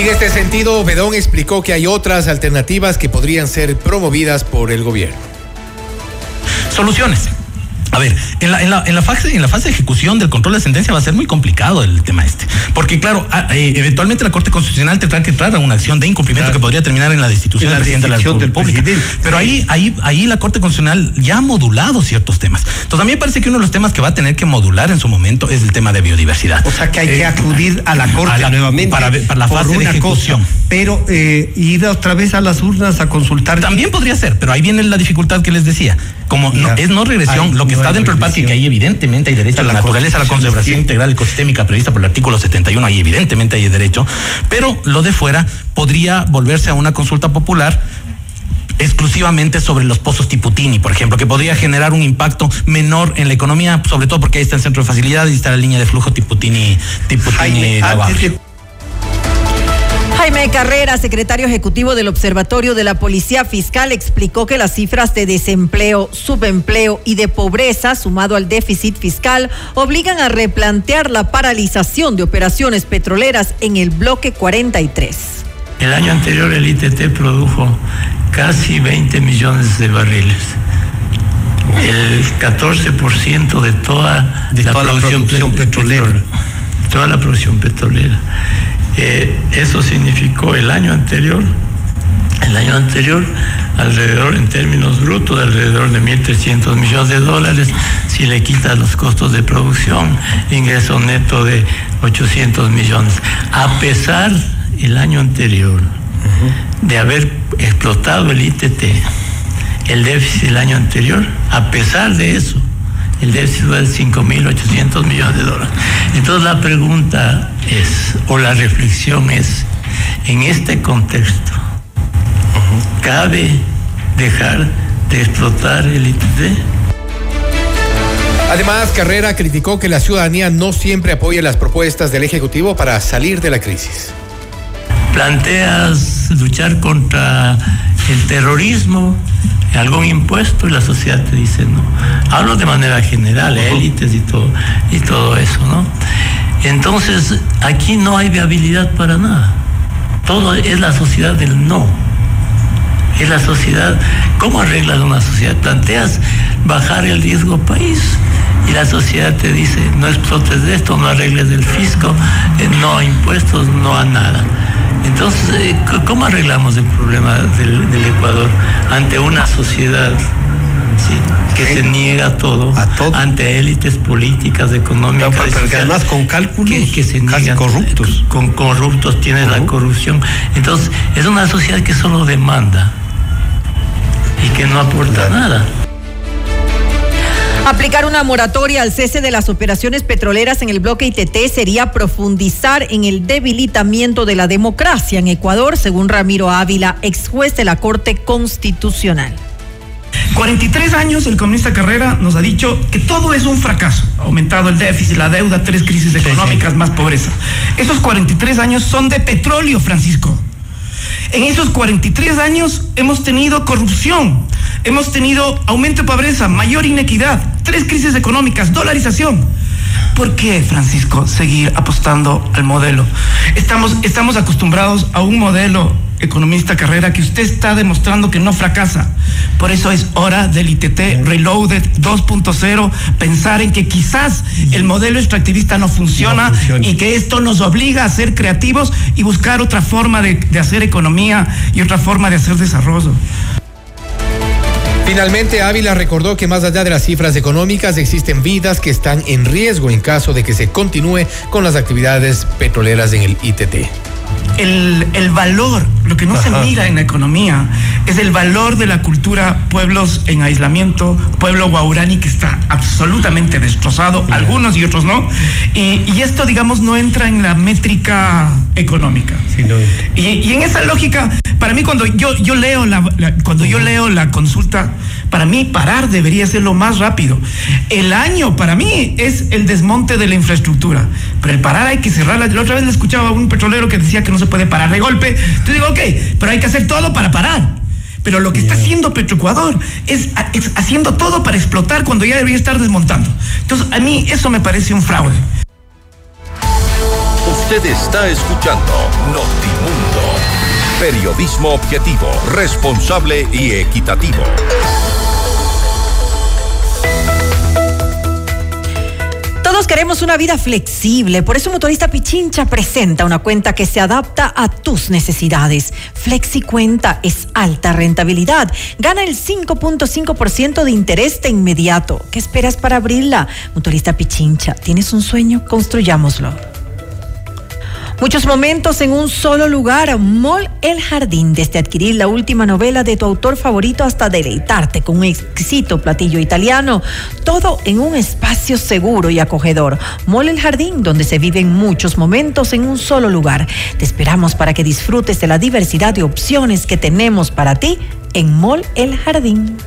En este sentido, Bedón explicó que hay otras alternativas que podrían ser promovidas por el gobierno. Soluciones. A ver, en la, en, la, en, la fase, en la fase de ejecución del control de sentencia va a ser muy complicado el tema este. Porque, claro, a, eh, eventualmente la Corte Constitucional tendrá que entrar a una acción de incumplimiento claro. que podría terminar en la destitución del presidente de la República. Pero ahí, ahí, ahí la Corte Constitucional ya ha modulado ciertos temas. Entonces, a mí me parece que uno de los temas que va a tener que modular en su momento es el tema de biodiversidad. O sea, que hay eh, que acudir a la Corte a la, nuevamente para, para, la fase de ejecución. Cosa, pero eh, ir otra vez a las urnas a consultar. También podría ser, pero ahí viene la dificultad que les decía. Como no, es no regresión, lo que no está dentro del parque que ahí evidentemente hay derecho a la, la naturaleza, a la conservación sí. integral ecosistémica prevista por el artículo 71, ahí evidentemente hay derecho, pero lo de fuera podría volverse a una consulta popular exclusivamente sobre los pozos Tiputini, por ejemplo, que podría generar un impacto menor en la economía, sobre todo porque ahí está el centro de facilidades y está la línea de flujo Tiputini, Tiputini Jaime, Jaime Carrera, secretario ejecutivo del Observatorio de la Policía Fiscal, explicó que las cifras de desempleo, subempleo y de pobreza, sumado al déficit fiscal, obligan a replantear la paralización de operaciones petroleras en el bloque 43. El año anterior el ITT produjo casi 20 millones de barriles. El 14% de toda, de la, toda producción, la producción petrolera. petrolera. Toda la producción petrolera. Eh, eso significó el año anterior, el año anterior, alrededor, en términos brutos, de alrededor de 1.300 millones de dólares, si le quitas los costos de producción, ingreso neto de 800 millones. A pesar el año anterior uh -huh. de haber explotado el ITT, el déficit del año anterior, a pesar de eso, el déficit fue de 5.800 millones de dólares. Entonces la pregunta es, o la reflexión es, en este contexto. ¿cabe dejar de explotar el ITT? Además, Carrera criticó que la ciudadanía no siempre apoya las propuestas del Ejecutivo para salir de la crisis. Planteas luchar contra el terrorismo, algún impuesto y la sociedad te dice no. Hablo de manera general, élites y todo, y todo eso, ¿no? Entonces, aquí no hay viabilidad para nada. Todo es la sociedad del no. Es la sociedad, ¿cómo arreglas una sociedad? Planteas bajar el riesgo país y la sociedad te dice, no explotes de esto, no arregles del fisco, eh, no a impuestos, no a nada. Entonces, eh, ¿cómo arreglamos el problema del, Ecuador ante una sociedad que se niega todo, a todo, ante élites políticas, económicas, pero, además con cálculos que, se niegan, corruptos, con corruptos tiene la corrupción. Entonces, es una sociedad que solo demanda y que no aporta nada. Aplicar una moratoria al cese de las operaciones petroleras en el bloque ITT sería profundizar en el debilitamiento de la democracia en Ecuador, según Ramiro Ávila, ex juez de la Corte Constitucional. 43 años el comunista Carrera nos ha dicho que todo es un fracaso. Ha aumentado el déficit, la deuda, tres crisis económicas, más pobreza. Esos 43 años son de petróleo, Francisco. En esos 43 años hemos tenido corrupción, hemos tenido aumento de pobreza, mayor inequidad, tres crisis económicas, dolarización. ¿Por qué, Francisco, seguir apostando al modelo? Estamos, estamos acostumbrados a un modelo economista carrera que usted está demostrando que no fracasa. Por eso es hora del ITT Reloaded 2.0, pensar en que quizás el modelo extractivista no funciona, y que esto nos obliga a ser creativos y buscar otra forma de, de hacer economía y otra forma de hacer desarrollo. Finalmente, Ávila recordó que más allá de las cifras económicas existen vidas que están en riesgo en caso de que se continúe con las actividades petroleras en el ITT el, valor, lo que no se mira en la economía, es el valor de la cultura pueblos en aislamiento, pueblo guaurani que está absolutamente destrozado, algunos y otros no. Y, esto, digamos, no entra en la métrica económica. y, en esa lógica, para mí cuando yo, yo leo la, cuando yo leo la consulta, para mí parar debería ser lo más rápido. El año para mí es el desmonte de la infraestructura, pero el parar hay que cerrarla. La otra vez le escuchaba a un petrolero que decía que no se puede parar de golpe. Yo digo, ok, pero hay que hacer todo para parar. Pero lo que está haciendo Petroecuador es, es haciendo todo para explotar cuando ya debería estar desmontando. Entonces, a mí eso me parece un fraude. Usted está escuchando Notimundo. Periodismo objetivo, responsable y equitativo. Queremos una vida flexible, por eso Motorista Pichincha presenta una cuenta que se adapta a tus necesidades. FlexiCuenta es alta rentabilidad, gana el 5.5% de interés de inmediato. ¿Qué esperas para abrirla? Motorista Pichincha, ¿tienes un sueño? Construyámoslo. Muchos momentos en un solo lugar. Mall El Jardín, desde adquirir la última novela de tu autor favorito hasta deleitarte con un exquisito platillo italiano. Todo en un espacio seguro y acogedor. Mall El Jardín, donde se viven muchos momentos en un solo lugar. Te esperamos para que disfrutes de la diversidad de opciones que tenemos para ti en Mall El Jardín.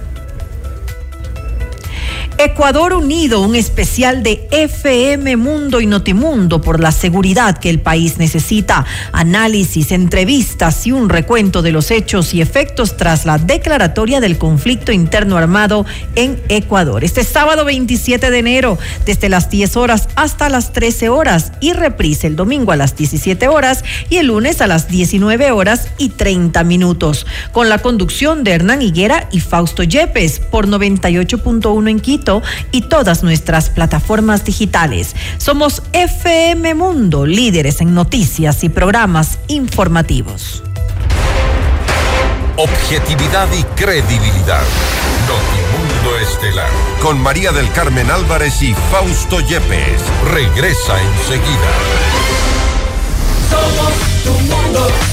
Ecuador Unido, un especial de FM Mundo y Notimundo por la seguridad que el país necesita, análisis, entrevistas y un recuento de los hechos y efectos tras la declaratoria del conflicto interno armado en Ecuador. Este sábado 27 de enero, desde las 10 horas hasta las 13 horas y reprise el domingo a las 17 horas y el lunes a las 19 horas y 30 minutos, con la conducción de Hernán Higuera y Fausto Yepes por 98.1 en Quito y todas nuestras plataformas digitales. Somos FM Mundo, líderes en noticias y programas informativos. Objetividad y credibilidad. Notimundo Estelar. Con María del Carmen Álvarez y Fausto Yepes. Regresa enseguida. Somos tu mundo.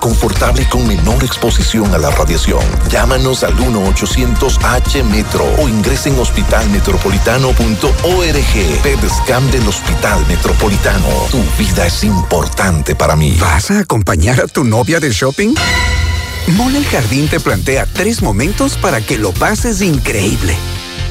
confortable con menor exposición a la radiación. Llámanos al 1-800-H-METRO o ingresen en hospitalmetropolitano.org. PEDSCAM del Hospital Metropolitano. Tu vida es importante para mí. ¿Vas a acompañar a tu novia de shopping? Mole el Jardín te plantea tres momentos para que lo pases increíble.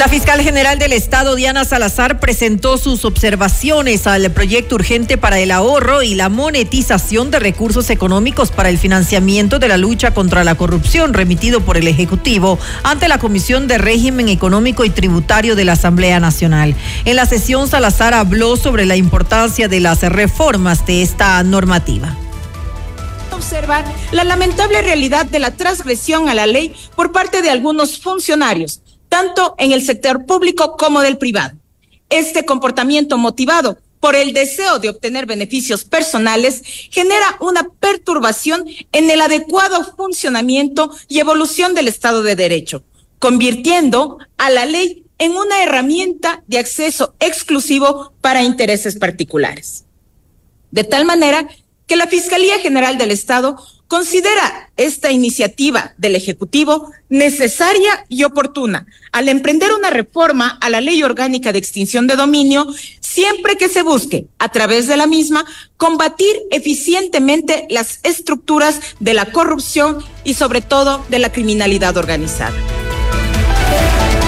La fiscal general del Estado, Diana Salazar, presentó sus observaciones al proyecto urgente para el ahorro y la monetización de recursos económicos para el financiamiento de la lucha contra la corrupción remitido por el Ejecutivo ante la Comisión de Régimen Económico y Tributario de la Asamblea Nacional. En la sesión, Salazar habló sobre la importancia de las reformas de esta normativa observar la lamentable realidad de la transgresión a la ley por parte de algunos funcionarios, tanto en el sector público como del privado. Este comportamiento motivado por el deseo de obtener beneficios personales genera una perturbación en el adecuado funcionamiento y evolución del Estado de Derecho, convirtiendo a la ley en una herramienta de acceso exclusivo para intereses particulares. De tal manera que la Fiscalía General del Estado considera esta iniciativa del Ejecutivo necesaria y oportuna al emprender una reforma a la Ley Orgánica de Extinción de Dominio, siempre que se busque, a través de la misma, combatir eficientemente las estructuras de la corrupción y sobre todo de la criminalidad organizada.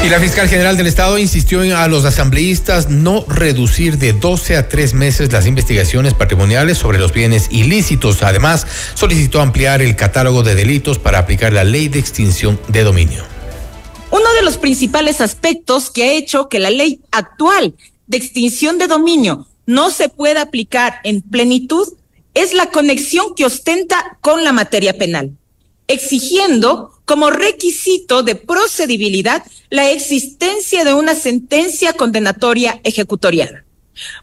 Y la fiscal general del Estado insistió en a los asambleístas no reducir de 12 a 3 meses las investigaciones patrimoniales sobre los bienes ilícitos. Además, solicitó ampliar el catálogo de delitos para aplicar la ley de extinción de dominio. Uno de los principales aspectos que ha hecho que la ley actual de extinción de dominio no se pueda aplicar en plenitud es la conexión que ostenta con la materia penal, exigiendo como requisito de procedibilidad la existencia de una sentencia condenatoria ejecutoriada.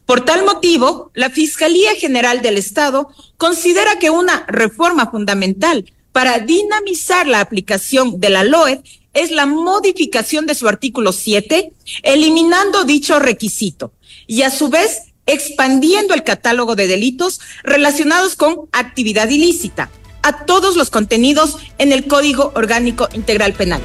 Por tal motivo, la Fiscalía General del Estado considera que una reforma fundamental para dinamizar la aplicación de la LOE es la modificación de su artículo 7, eliminando dicho requisito y a su vez expandiendo el catálogo de delitos relacionados con actividad ilícita, a todos los contenidos en el Código Orgánico Integral Penal.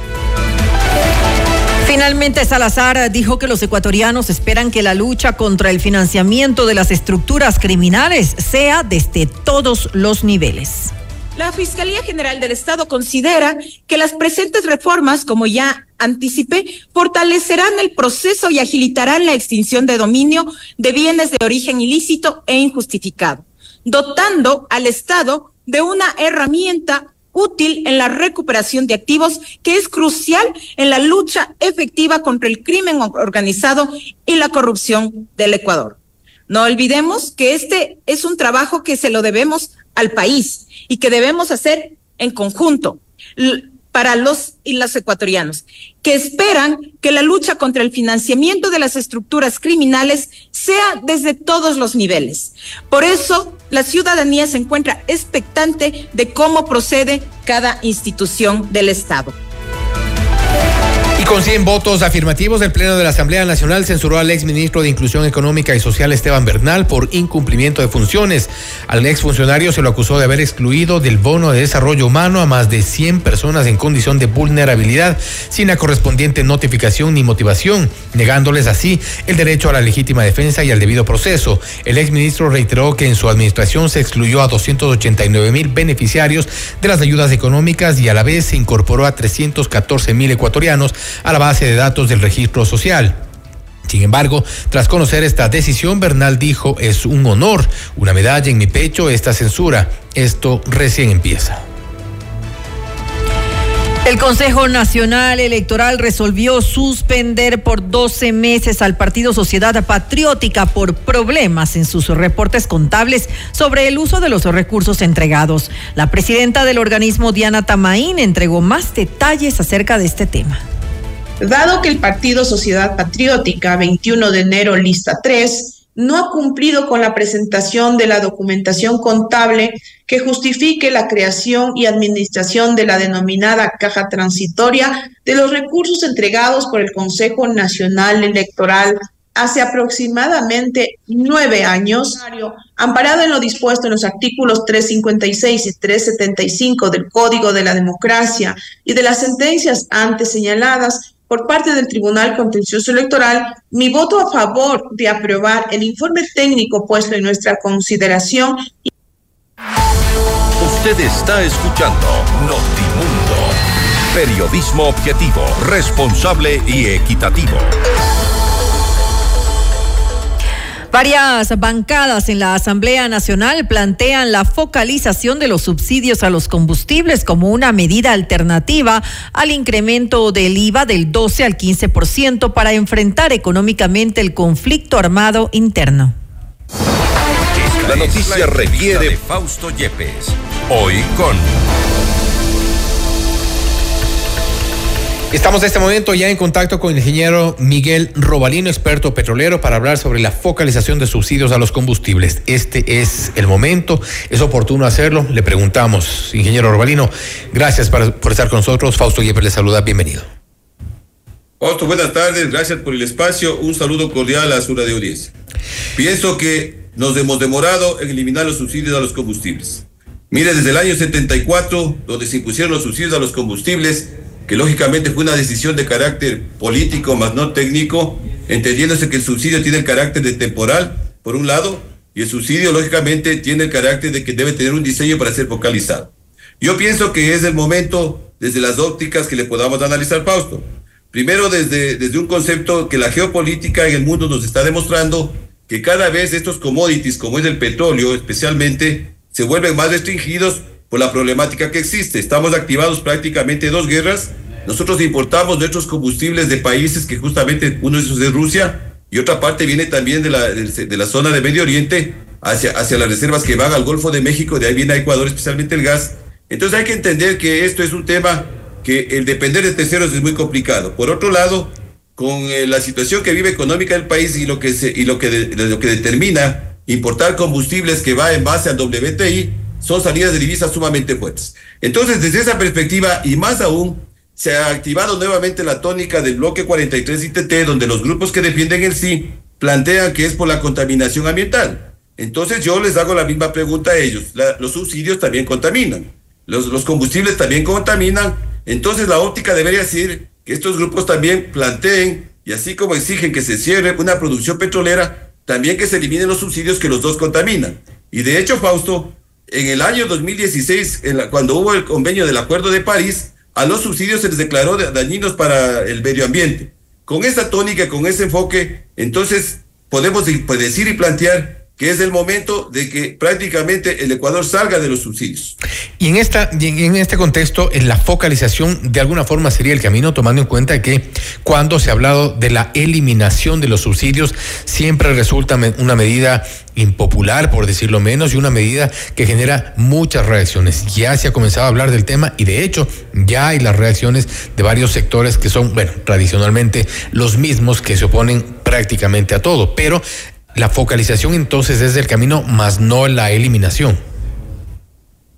Finalmente, Salazar dijo que los ecuatorianos esperan que la lucha contra el financiamiento de las estructuras criminales sea desde todos los niveles. La Fiscalía General del Estado considera que las presentes reformas, como ya anticipé, fortalecerán el proceso y agilitarán la extinción de dominio de bienes de origen ilícito e injustificado, dotando al Estado de una herramienta útil en la recuperación de activos que es crucial en la lucha efectiva contra el crimen organizado y la corrupción del Ecuador. No olvidemos que este es un trabajo que se lo debemos al país y que debemos hacer en conjunto para los y las ecuatorianos, que esperan que la lucha contra el financiamiento de las estructuras criminales sea desde todos los niveles. Por eso, la ciudadanía se encuentra expectante de cómo procede cada institución del Estado. Con 100 votos afirmativos, el Pleno de la Asamblea Nacional censuró al exministro de Inclusión Económica y Social Esteban Bernal por incumplimiento de funciones. Al exfuncionario se lo acusó de haber excluido del bono de desarrollo humano a más de 100 personas en condición de vulnerabilidad, sin la correspondiente notificación ni motivación, negándoles así el derecho a la legítima defensa y al debido proceso. El exministro reiteró que en su administración se excluyó a 289 mil beneficiarios de las ayudas económicas y a la vez se incorporó a 314 mil ecuatorianos a la base de datos del registro social. Sin embargo, tras conocer esta decisión, Bernal dijo, es un honor, una medalla en mi pecho esta censura. Esto recién empieza. El Consejo Nacional Electoral resolvió suspender por 12 meses al Partido Sociedad Patriótica por problemas en sus reportes contables sobre el uso de los recursos entregados. La presidenta del organismo, Diana Tamaín, entregó más detalles acerca de este tema. Dado que el Partido Sociedad Patriótica, 21 de enero, lista 3, no ha cumplido con la presentación de la documentación contable que justifique la creación y administración de la denominada caja transitoria de los recursos entregados por el Consejo Nacional Electoral hace aproximadamente nueve años, amparado en lo dispuesto en los artículos 356 y 375 del Código de la Democracia y de las sentencias antes señaladas, por parte del Tribunal Contencioso Electoral mi voto a favor de aprobar el informe técnico puesto en nuestra consideración. Usted está escuchando Notimundo, periodismo objetivo, responsable y equitativo. Varias bancadas en la Asamblea Nacional plantean la focalización de los subsidios a los combustibles como una medida alternativa al incremento del IVA del 12 al 15% para enfrentar económicamente el conflicto armado interno. La noticia requiere Fausto Yepes. Hoy con Estamos en este momento ya en contacto con el ingeniero Miguel Robalino, experto petrolero, para hablar sobre la focalización de subsidios a los combustibles. Este es el momento, es oportuno hacerlo. Le preguntamos, ingeniero Robalino, gracias por estar con nosotros. Fausto Yepes le saluda, bienvenido. Fausto, buenas tardes, gracias por el espacio. Un saludo cordial a su de audiencia. Pienso que nos hemos demorado en eliminar los subsidios a los combustibles. Mire, desde el año 74, donde se impusieron los subsidios a los combustibles, que lógicamente fue una decisión de carácter político, más no técnico, entendiéndose que el subsidio tiene el carácter de temporal, por un lado, y el subsidio lógicamente tiene el carácter de que debe tener un diseño para ser focalizado. Yo pienso que es el momento, desde las ópticas que le podamos analizar, Fausto. Primero, desde, desde un concepto que la geopolítica en el mundo nos está demostrando que cada vez estos commodities, como es el petróleo especialmente, se vuelven más restringidos por la problemática que existe. Estamos activados prácticamente dos guerras. Nosotros importamos nuestros combustibles de países que justamente uno de esos es Rusia y otra parte viene también de la, de, la zona de Medio Oriente hacia, hacia las reservas que van al Golfo de México, de ahí viene a Ecuador especialmente el gas. Entonces hay que entender que esto es un tema que el depender de terceros es muy complicado. Por otro lado, con eh, la situación que vive económica del país y lo que, se, y lo que, lo que determina importar combustibles que va en base al WTI, son salidas de divisas sumamente fuertes. Entonces, desde esa perspectiva, y más aún, se ha activado nuevamente la tónica del bloque 43 ITT, donde los grupos que defienden el sí plantean que es por la contaminación ambiental. Entonces yo les hago la misma pregunta a ellos. los subsidios también contaminan, los, los combustibles también contaminan. Entonces la óptica debería decir que estos grupos también planteen, y así como exigen que se cierre una producción petrolera, también que se eliminen los subsidios que los dos contaminan. Y de hecho, Fausto, en el año 2016, cuando hubo el convenio del Acuerdo de París, a los subsidios se les declaró dañinos para el medio ambiente. Con esta tónica, con ese enfoque, entonces podemos pues, decir y plantear que es el momento de que prácticamente el Ecuador salga de los subsidios. Y en esta en este contexto, en la focalización de alguna forma sería el camino, tomando en cuenta que cuando se ha hablado de la eliminación de los subsidios, siempre resulta una medida impopular, por decirlo menos, y una medida que genera muchas reacciones. Ya se ha comenzado a hablar del tema y de hecho ya hay las reacciones de varios sectores que son, bueno, tradicionalmente los mismos que se oponen prácticamente a todo, pero la focalización entonces es el camino, más no la eliminación.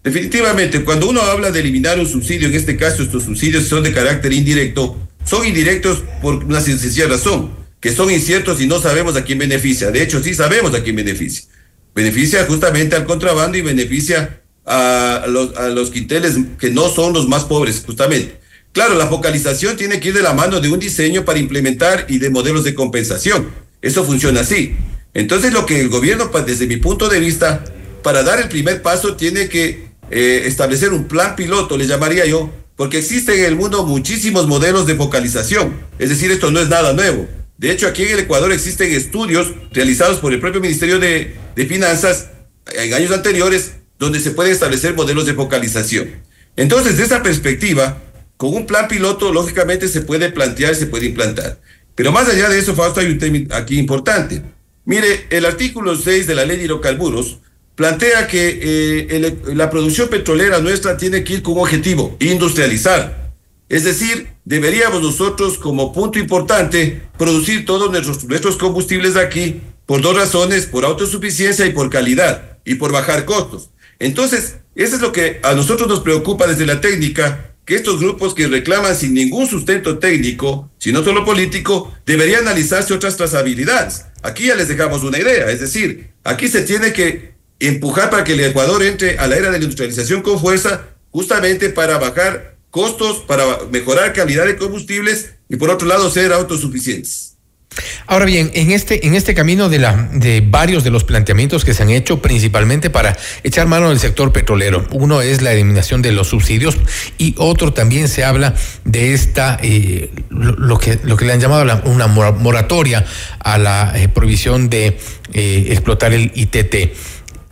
Definitivamente, cuando uno habla de eliminar un subsidio, en este caso estos subsidios son de carácter indirecto, son indirectos por una sencilla razón, que son inciertos y no sabemos a quién beneficia. De hecho, sí sabemos a quién beneficia. Beneficia justamente al contrabando y beneficia a los, a los quinteles que no son los más pobres, justamente. Claro, la focalización tiene que ir de la mano de un diseño para implementar y de modelos de compensación. Eso funciona así. Entonces, lo que el gobierno, pa- desde mi punto de vista, para dar el primer paso, tiene que eh, establecer un plan piloto, le llamaría yo, porque existen en el mundo muchísimos modelos de focalización. Es decir, esto no es nada nuevo. De hecho, aquí en el Ecuador existen estudios realizados por el propio Ministerio de, de Finanzas en años anteriores donde se pueden establecer modelos de focalización. Entonces, de esa perspectiva, con un plan piloto, lógicamente se puede plantear, se puede implantar. Pero más allá de eso, Fausto, hay un tema aquí importante. Mire, el artículo 6 de la ley de hidrocarburos plantea que eh, la producción petrolera nuestra tiene que ir con un objetivo, industrializar. Es decir, deberíamos nosotros, como punto importante, producir todos nuestros, nuestros combustibles aquí por dos razones, por autosuficiencia y por calidad, y por bajar costos. Entonces, eso es lo que a nosotros nos preocupa desde la técnica, que estos grupos que reclaman sin ningún sustento técnico, sino solo político, deberían analizarse otras trazabilidades. Aquí ya les dejamos una idea, es decir, aquí se tiene que empujar para que el Ecuador entre a la era de la industrialización con fuerza, justamente para bajar costos, para mejorar calidad de combustibles y por otro lado ser autosuficientes. Ahora bien, en este, en este camino de, la, de varios de los planteamientos que se han hecho, principalmente para echar mano del sector petrolero, uno es la eliminación de los subsidios y otro también se habla de esta, eh, lo, que, lo que le han llamado la- una mora- moratoria a la eh, prohibición de eh, explotar el ITT.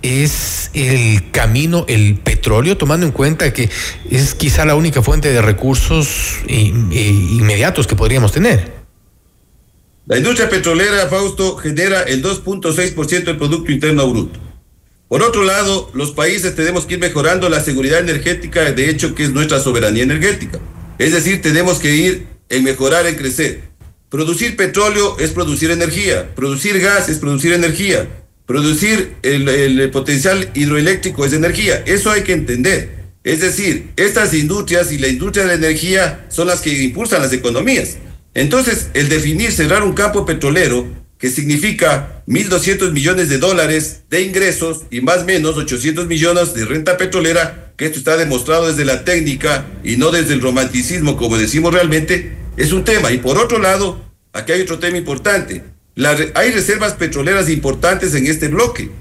¿Es el camino el petróleo, tomando en cuenta que es quizá la única fuente de recursos inmediatos que podríamos tener? La industria petrolera, Fausto, genera el 2.6% del Producto Interno Bruto. Por otro lado, los países tenemos que ir mejorando la seguridad energética, de hecho, que es nuestra soberanía energética. Es decir, tenemos que ir en mejorar, en crecer. Producir petróleo es producir energía, producir gas es producir energía, producir el, el potencial hidroeléctrico es energía. Eso hay que entender. Es decir, estas industrias y la industria de la energía son las que impulsan las economías. Entonces, el definir cerrar un campo petrolero, que significa 1.200 millones de dólares de ingresos y más o menos 800 millones de renta petrolera, que esto está demostrado desde la técnica y no desde el romanticismo, como decimos realmente, es un tema. Y por otro lado, aquí hay otro tema importante. Hay reservas petroleras importantes en este bloque.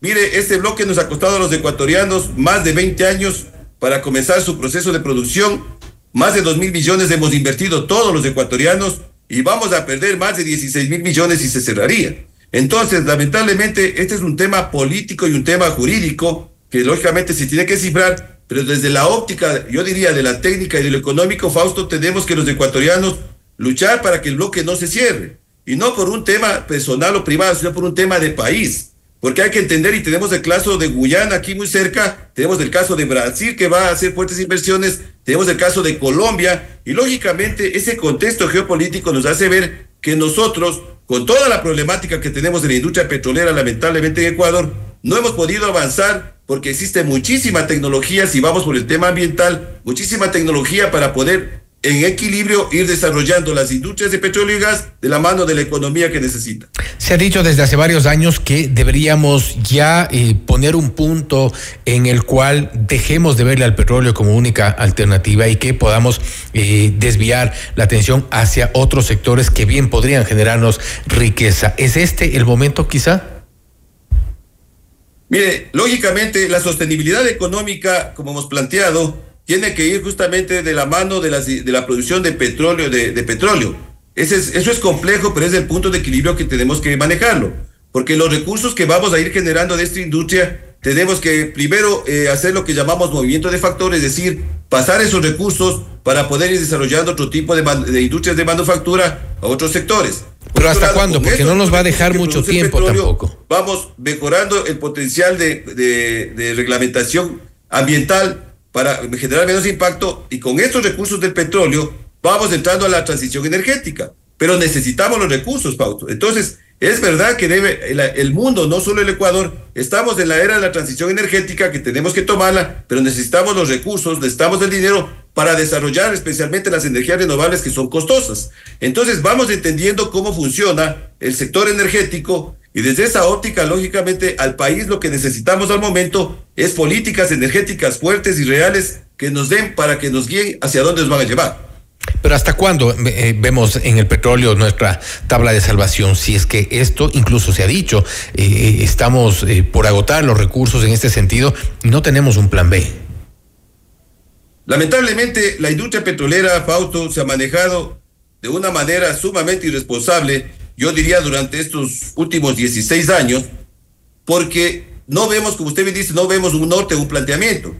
Mire, este bloque nos ha costado a los ecuatorianos más de 20 años para comenzar su proceso de producción. Más de 2 mil millones hemos invertido todos los ecuatorianos y vamos a perder más de 16 mil millones y se cerraría. Entonces, lamentablemente, este es un tema político y un tema jurídico que lógicamente se tiene que cifrar, pero desde la óptica, yo diría, de la técnica y de lo económico, Fausto, tenemos que los ecuatorianos luchar para que el bloque no se cierre. Y no por un tema personal o privado, sino por un tema de país. Porque hay que entender, y tenemos el caso de Guyana aquí muy cerca, tenemos el caso de Brasil que va a hacer fuertes inversiones, tenemos el caso de Colombia, y lógicamente ese contexto geopolítico nos hace ver que nosotros, con toda la problemática que tenemos en la industria petrolera, lamentablemente en Ecuador, no hemos podido avanzar porque existe muchísima tecnología, si vamos por el tema ambiental, muchísima tecnología para poder en equilibrio ir desarrollando las industrias de petróleo y gas de la mano de la economía que necesita. Se ha dicho desde hace varios años que deberíamos ya eh, poner un punto en el cual dejemos de verle al petróleo como única alternativa y que podamos eh, desviar la atención hacia otros sectores que bien podrían generarnos riqueza. ¿Es este el momento quizá? Mire, lógicamente la sostenibilidad económica, como hemos planteado, tiene que ir justamente de la mano de la, de la producción de petróleo, de, de petróleo. Ese es- eso es complejo, pero es el punto de equilibrio que tenemos que manejarlo. Porque los recursos que vamos a ir generando de esta industria, tenemos que primero eh, hacer lo que llamamos movimiento de factores, es decir, pasar esos recursos para poder ir desarrollando otro tipo de, de industrias de manufactura a otros sectores. Por Pero ¿hasta cuándo? Porque no nos va a dejar mucho tiempo petróleo, tampoco. Vamos mejorando el potencial de, de- de reglamentación ambiental para generar menos impacto y con estos recursos del petróleo vamos entrando a la transición energética. Pero necesitamos los recursos, Fausto. Entonces, es verdad que debe el, el mundo, no solo el Ecuador, estamos en la era de la transición energética que tenemos que tomarla, pero necesitamos los recursos, necesitamos el dinero para desarrollar especialmente las energías renovables que son costosas. Entonces vamos entendiendo cómo funciona el sector energético y desde esa óptica, lógicamente, al país lo que necesitamos al momento es políticas energéticas fuertes y reales que nos den para que nos guíen hacia dónde nos van a llevar. Pero ¿hasta cuándo eh, vemos en el petróleo nuestra tabla de salvación? Si es que esto incluso se ha dicho, eh, estamos eh, por agotar los recursos en este sentido y no tenemos un plan B. Lamentablemente, la industria petrolera, Fausto, se ha manejado de una manera sumamente irresponsable, yo diría durante estos últimos 16 años, porque no vemos, como usted me dice, no vemos un norte, un planteamiento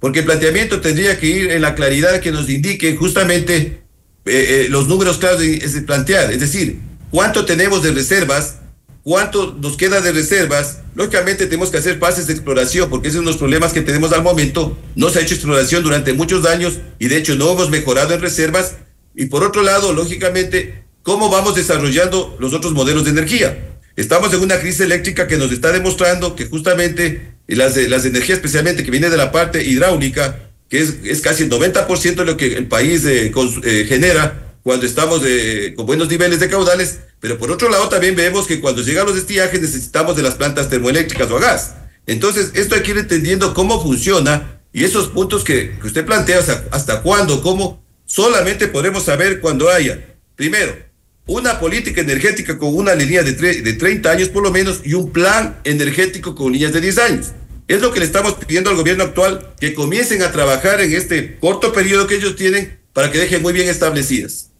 porque el planteamiento tendría que ir en la claridad que nos indique justamente eh, eh, los números claros de, de plantear, es decir, cuánto tenemos de reservas, cuánto nos queda de reservas. Lógicamente tenemos que hacer fases de exploración, porque ese es uno de los problemas que tenemos al momento. No se ha hecho exploración durante muchos años y de hecho no hemos mejorado en reservas. Y por otro lado, lógicamente, ¿cómo vamos desarrollando los otros modelos de energía? Estamos en una crisis eléctrica que nos está demostrando que justamente las, las energías, especialmente que viene de la parte hidráulica, que es, es casi el 90% de lo que el país eh, eh, genera cuando estamos eh, con buenos niveles de caudales, pero por otro lado también vemos que cuando llegan los estiajes necesitamos de las plantas termoeléctricas o a gas. Entonces, esto hay que ir entendiendo cómo funciona y esos puntos que, que usted plantea, hasta, hasta cuándo, cómo, solamente podremos saber cuando haya, primero, una política energética con una línea de, de 30 años por lo menos y un plan energético con líneas de 10 años. Es lo que le estamos pidiendo al gobierno actual, que comiencen a trabajar en este corto periodo que ellos tienen para que dejen muy bien establecidas.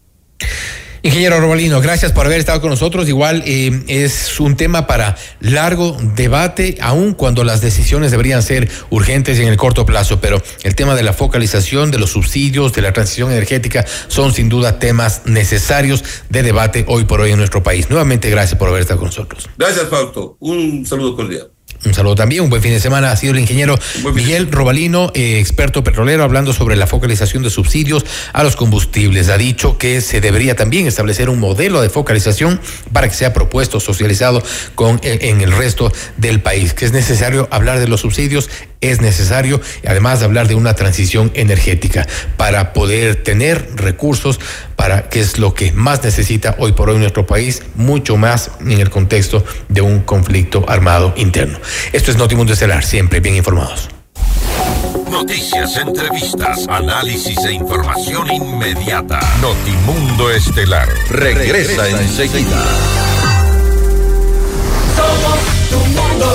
Ingeniero Robalino, gracias por haber estado con nosotros. Igual eh, es un tema para largo debate, aun cuando las decisiones deberían ser urgentes en el corto plazo, pero el tema de la focalización, de los subsidios, de la transición energética, son sin duda temas necesarios de debate hoy por hoy en nuestro país. Nuevamente, gracias por haber estado con nosotros. Gracias, Fausto. Un saludo cordial. Un saludo también, un buen fin de semana. Ha sido el ingeniero Miguel Robalino, eh, experto petrolero, hablando sobre la focalización de subsidios a los combustibles. Ha dicho que se debería también establecer un modelo de focalización para que sea propuesto, socializado con, en el resto del país. Que es necesario hablar de los subsidios, es necesario, además de hablar de una transición energética para poder tener recursos para que es lo que más necesita hoy por hoy nuestro país, mucho más en el contexto de un conflicto armado interno. Esto es Notimundo Estelar, siempre bien informados. Noticias, entrevistas, análisis e información inmediata. Notimundo Estelar regresa, regresa enseguida. Somos tu Mundo.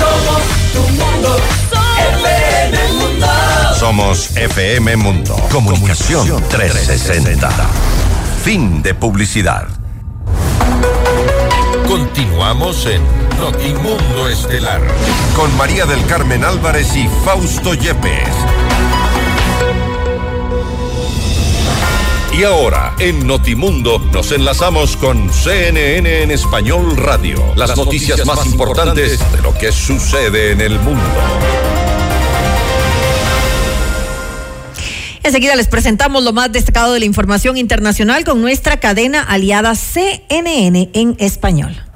Somos tu mundo. FM Mundo. Somos FM Mundo. Comunicación 360. Fin de publicidad. Continuamos en Notimundo Estelar con María del Carmen Álvarez y Fausto Yepes. Y ahora, en Notimundo, nos enlazamos con CNN en Español Radio. Las, noticias, más importantes de lo que sucede en el mundo. Enseguida les presentamos lo más destacado de la información internacional con nuestra cadena aliada CNN en español.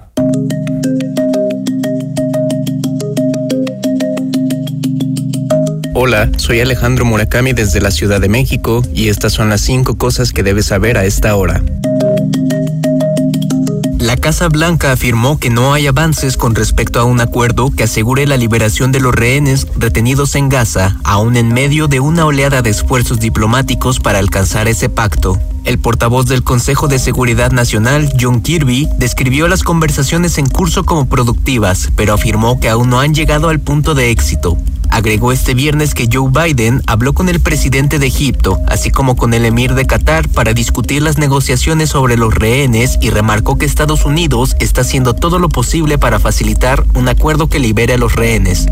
Hola. Soy Alejandro Murakami desde la Ciudad de México y estas son las cinco cosas que debes saber a esta hora. La Casa Blanca afirmó que no hay avances con respecto a un acuerdo que asegure la liberación de los rehenes retenidos en Gaza, aún en medio de una oleada de esfuerzos diplomáticos para alcanzar ese pacto. El portavoz del Consejo de Seguridad Nacional, John Kirby, describió las conversaciones en curso como productivas, pero afirmó que aún no han llegado al punto de éxito. Agregó este viernes que Joe Biden habló con el presidente de Egipto, así como con el emir de Qatar, para discutir las negociaciones sobre los rehenes y remarcó que Estados Unidos está haciendo todo lo posible para facilitar un acuerdo que libere a los rehenes.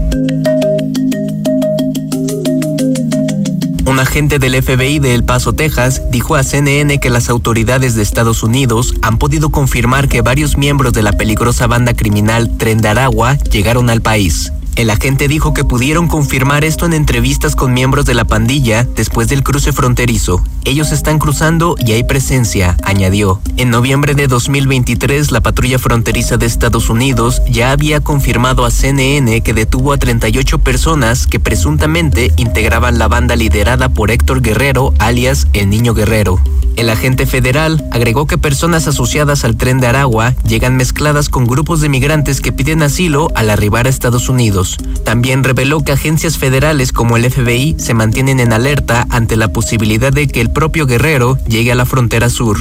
Un agente del FBI de El Paso, Texas, dijo a CNN que las autoridades de Estados Unidos han podido confirmar que varios miembros de la peligrosa banda criminal Tren Aragua llegaron al país. El agente dijo que pudieron confirmar esto en entrevistas con miembros de la pandilla después del cruce fronterizo. Ellos están cruzando y hay presencia, añadió. En noviembre de 2023, la patrulla fronteriza de Estados Unidos ya había confirmado a CNN que detuvo a 38 personas que presuntamente integraban la banda liderada por Héctor Guerrero, alias El Niño Guerrero. El agente federal agregó que personas asociadas al tren de Aragua llegan mezcladas con grupos de migrantes que piden asilo al arribar a Estados Unidos. También reveló que agencias federales como el FBI se mantienen en alerta ante la posibilidad de que el propio Guerrero llegue a la frontera sur.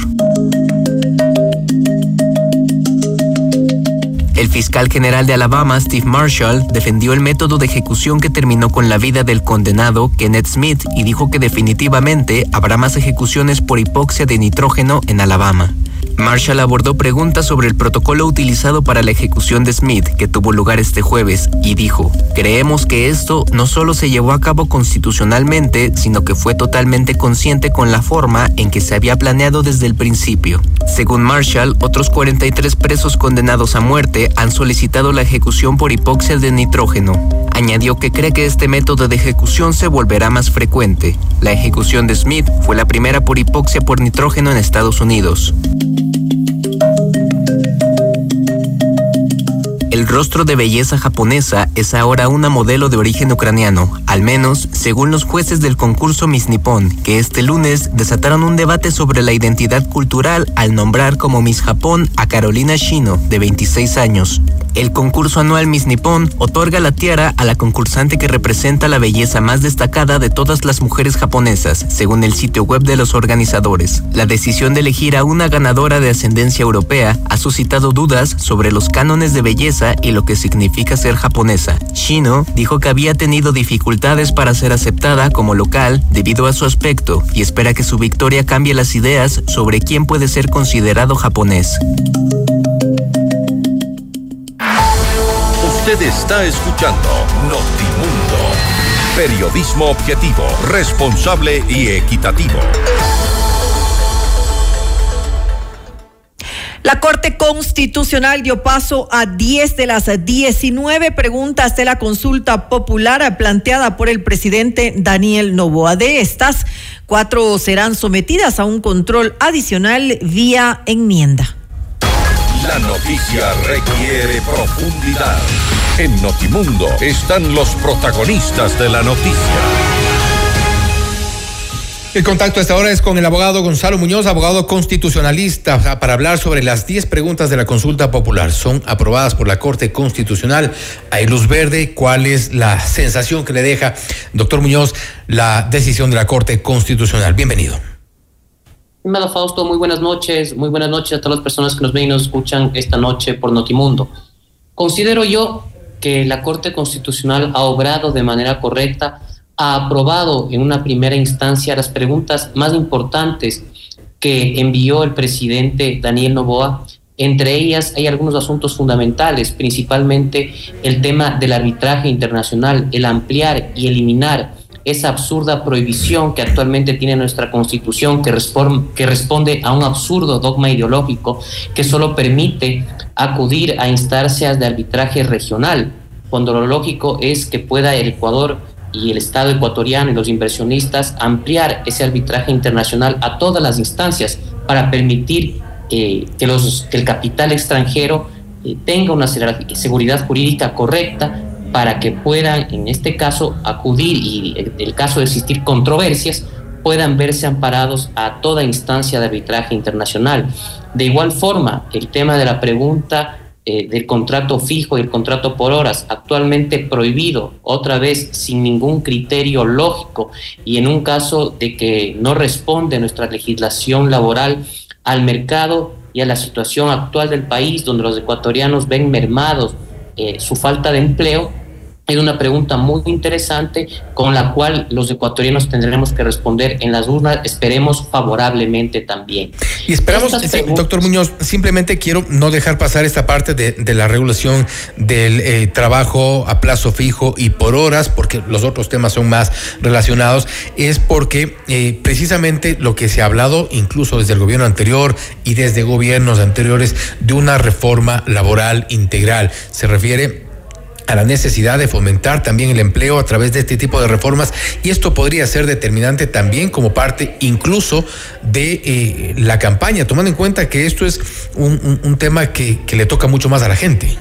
El fiscal general de Alabama, Steve Marshall, defendió el método de ejecución que terminó con la vida del condenado Kenneth Smith y dijo que definitivamente habrá más ejecuciones por hipoxia de nitrógeno en Alabama. Marshall abordó preguntas sobre el protocolo utilizado para la ejecución de Smith, que tuvo lugar este jueves, y dijo, creemos que esto no solo se llevó a cabo constitucionalmente, sino que fue totalmente consciente con la forma en que se había planeado desde el principio. Según Marshall, otros 43 presos condenados a muerte han solicitado la ejecución por hipoxia de nitrógeno. Añadió que cree que este método de ejecución se volverá más frecuente. La ejecución de Smith fue la primera por hipoxia por nitrógeno en Estados Unidos. El rostro de belleza japonesa es ahora una modelo de origen ucraniano, al menos según los jueces del concurso Miss Nippon, que este lunes desataron un debate sobre la identidad cultural al nombrar como Miss Japón a Carolina Shino, de 26 años. El concurso anual Miss Nippon otorga la tiara a la concursante que representa la belleza más destacada de todas las mujeres japonesas, según el sitio web de los organizadores. La decisión de elegir a una ganadora de ascendencia europea ha suscitado dudas sobre los cánones de belleza y lo que significa ser japonesa. Shino dijo que había tenido dificultades para ser aceptada como local debido a su aspecto y espera que su victoria cambie las ideas sobre quién puede ser considerado japonés. Usted está escuchando Notimundo. Periodismo objetivo, responsable y equitativo. La Corte Constitucional dio paso a 10 de las 19 preguntas de la consulta popular planteada por el presidente Daniel Novoa. De estas, cuatro serán sometidas a un control adicional vía enmienda. La noticia requiere profundidad. En Notimundo están los protagonistas de la noticia. El contacto a esta hora es con el abogado Gonzalo Muñoz, abogado constitucionalista, para hablar sobre las 10 preguntas de la consulta popular. Son aprobadas por la Corte Constitucional. Hay luz verde. ¿Cuál es la sensación que le deja, doctor Muñoz, la decisión de la Corte Constitucional? Bienvenido. Primero, Fausto, muy buenas noches. Muy buenas noches a todas las personas que nos ven y nos escuchan esta noche por Notimundo. Considero yo que la Corte Constitucional ha obrado de manera correcta ha aprobado en una primera instancia las preguntas más importantes que envió el presidente Daniel Novoa. Entre ellas hay algunos asuntos fundamentales, principalmente el tema del arbitraje internacional, el ampliar y eliminar esa absurda prohibición que actualmente tiene nuestra constitución, que, que responde a un absurdo dogma ideológico que solo permite acudir a instancias de arbitraje regional, cuando lo lógico es que pueda el Ecuador y el Estado ecuatoriano y los inversionistas ampliar ese arbitraje internacional a todas las instancias para permitir eh, que, los, que el capital extranjero eh, tenga una seguridad jurídica correcta para que puedan, en este caso, acudir y en el caso de existir controversias, puedan verse amparados a toda instancia de arbitraje internacional. De igual forma, el tema de la pregunta eh, del contrato fijo y el contrato por horas, actualmente prohibido, otra vez sin ningún criterio lógico y en un caso de que no responde nuestra legislación laboral al mercado y a la situación actual del país, donde los ecuatorianos ven mermados eh, su falta de empleo, es una pregunta muy interesante con la cual los ecuatorianos tendremos que responder en las urnas, esperemos favorablemente también. Y esperamos, sí, doctor Muñoz, simplemente quiero no dejar pasar esta parte de, de la regulación del eh, trabajo a plazo fijo y por horas, porque los otros temas son más relacionados, es porque eh, precisamente lo que se ha hablado, incluso desde el gobierno anterior y desde gobiernos anteriores, de una reforma laboral integral. Se refiere a la necesidad de fomentar también el empleo a través de este tipo de reformas y esto podría ser determinante también como parte incluso de eh, la campaña, tomando en cuenta que esto es un, tema que, le toca mucho más a la gente.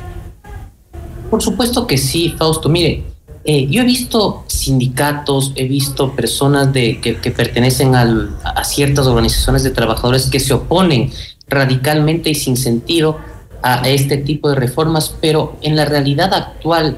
Por supuesto que sí, Fausto. Mire, eh, yo he visto sindicatos, he visto personas de, que, pertenecen a ciertas organizaciones de trabajadores que se oponen radicalmente y sin sentido a este tipo de reformas, pero en la realidad actual,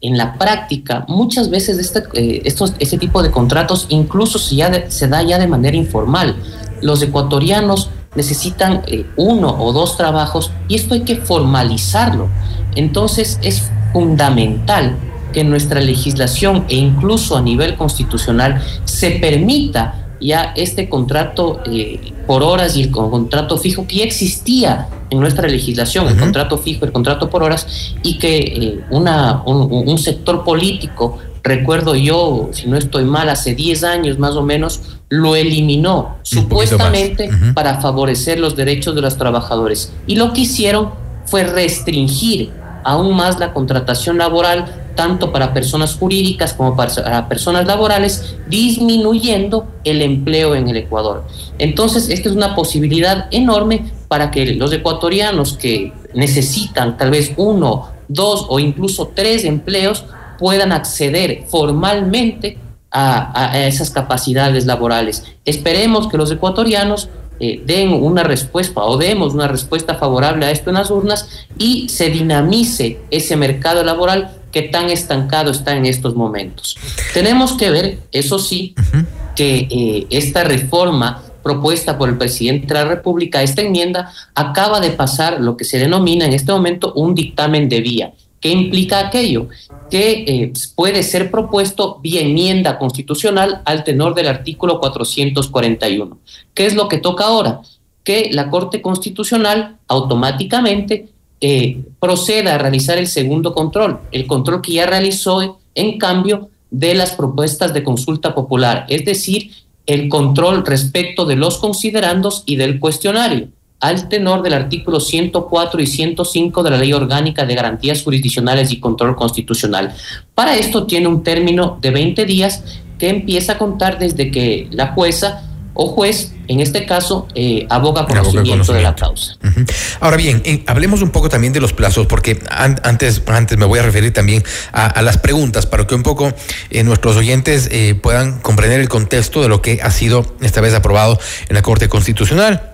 en la práctica, muchas veces este, eh, este tipo de contratos incluso se, ya de, se da ya de manera informal. Los ecuatorianos necesitan eh, uno o dos trabajos y esto hay que formalizarlo. Entonces es fundamental que nuestra legislación e incluso a nivel constitucional se permita ya este contrato eh, por horas y el contrato fijo que ya existía en nuestra legislación, uh -huh. el contrato fijo, el contrato por horas, y que eh, una, un, un, sector político, recuerdo yo, si no estoy mal, hace 10 años más o menos, lo eliminó supuestamente uh -huh. para favorecer los derechos de los trabajadores. Y lo que hicieron fue restringir aún más la contratación laboral tanto para personas jurídicas como para personas laborales, disminuyendo el empleo en el Ecuador. Entonces, esta es una posibilidad enorme para que los ecuatorianos que necesitan tal vez uno, dos o incluso tres empleos puedan acceder formalmente a, a esas capacidades laborales. Esperemos que los ecuatorianos eh, den una respuesta o demos una respuesta favorable a esto en las urnas y se dinamice ese mercado laboral que tan estancado está en estos momentos. Tenemos que ver, eso sí, uh -huh. que eh, esta reforma propuesta por el presidente de la República, esta enmienda, acaba de pasar lo que se denomina en este momento un dictamen de vía. ¿Qué implica aquello? Que eh, puede ser propuesto vía enmienda constitucional al tenor del artículo 441. ¿Qué es lo que toca ahora? Que la Corte Constitucional automáticamente eh, proceda a realizar el segundo control, el control que ya realizó en cambio de las propuestas de consulta popular, es decir, el control respecto de los considerandos y del cuestionario al tenor del artículo 104 y 105 de la Ley Orgánica de Garantías Jurisdiccionales y Control Constitucional. Para esto tiene un término de 20 días que empieza a contar desde que la jueza o juez, en este caso, eh, aboga conocimiento, conocimiento, de la causa. Uh -huh. Ahora bien, eh, hablemos un poco también de los plazos, porque an antes, antes me voy a referir también a, a las preguntas, para que un poco eh, nuestros oyentes eh, puedan comprender el contexto de lo que ha sido esta vez aprobado en la Corte Constitucional.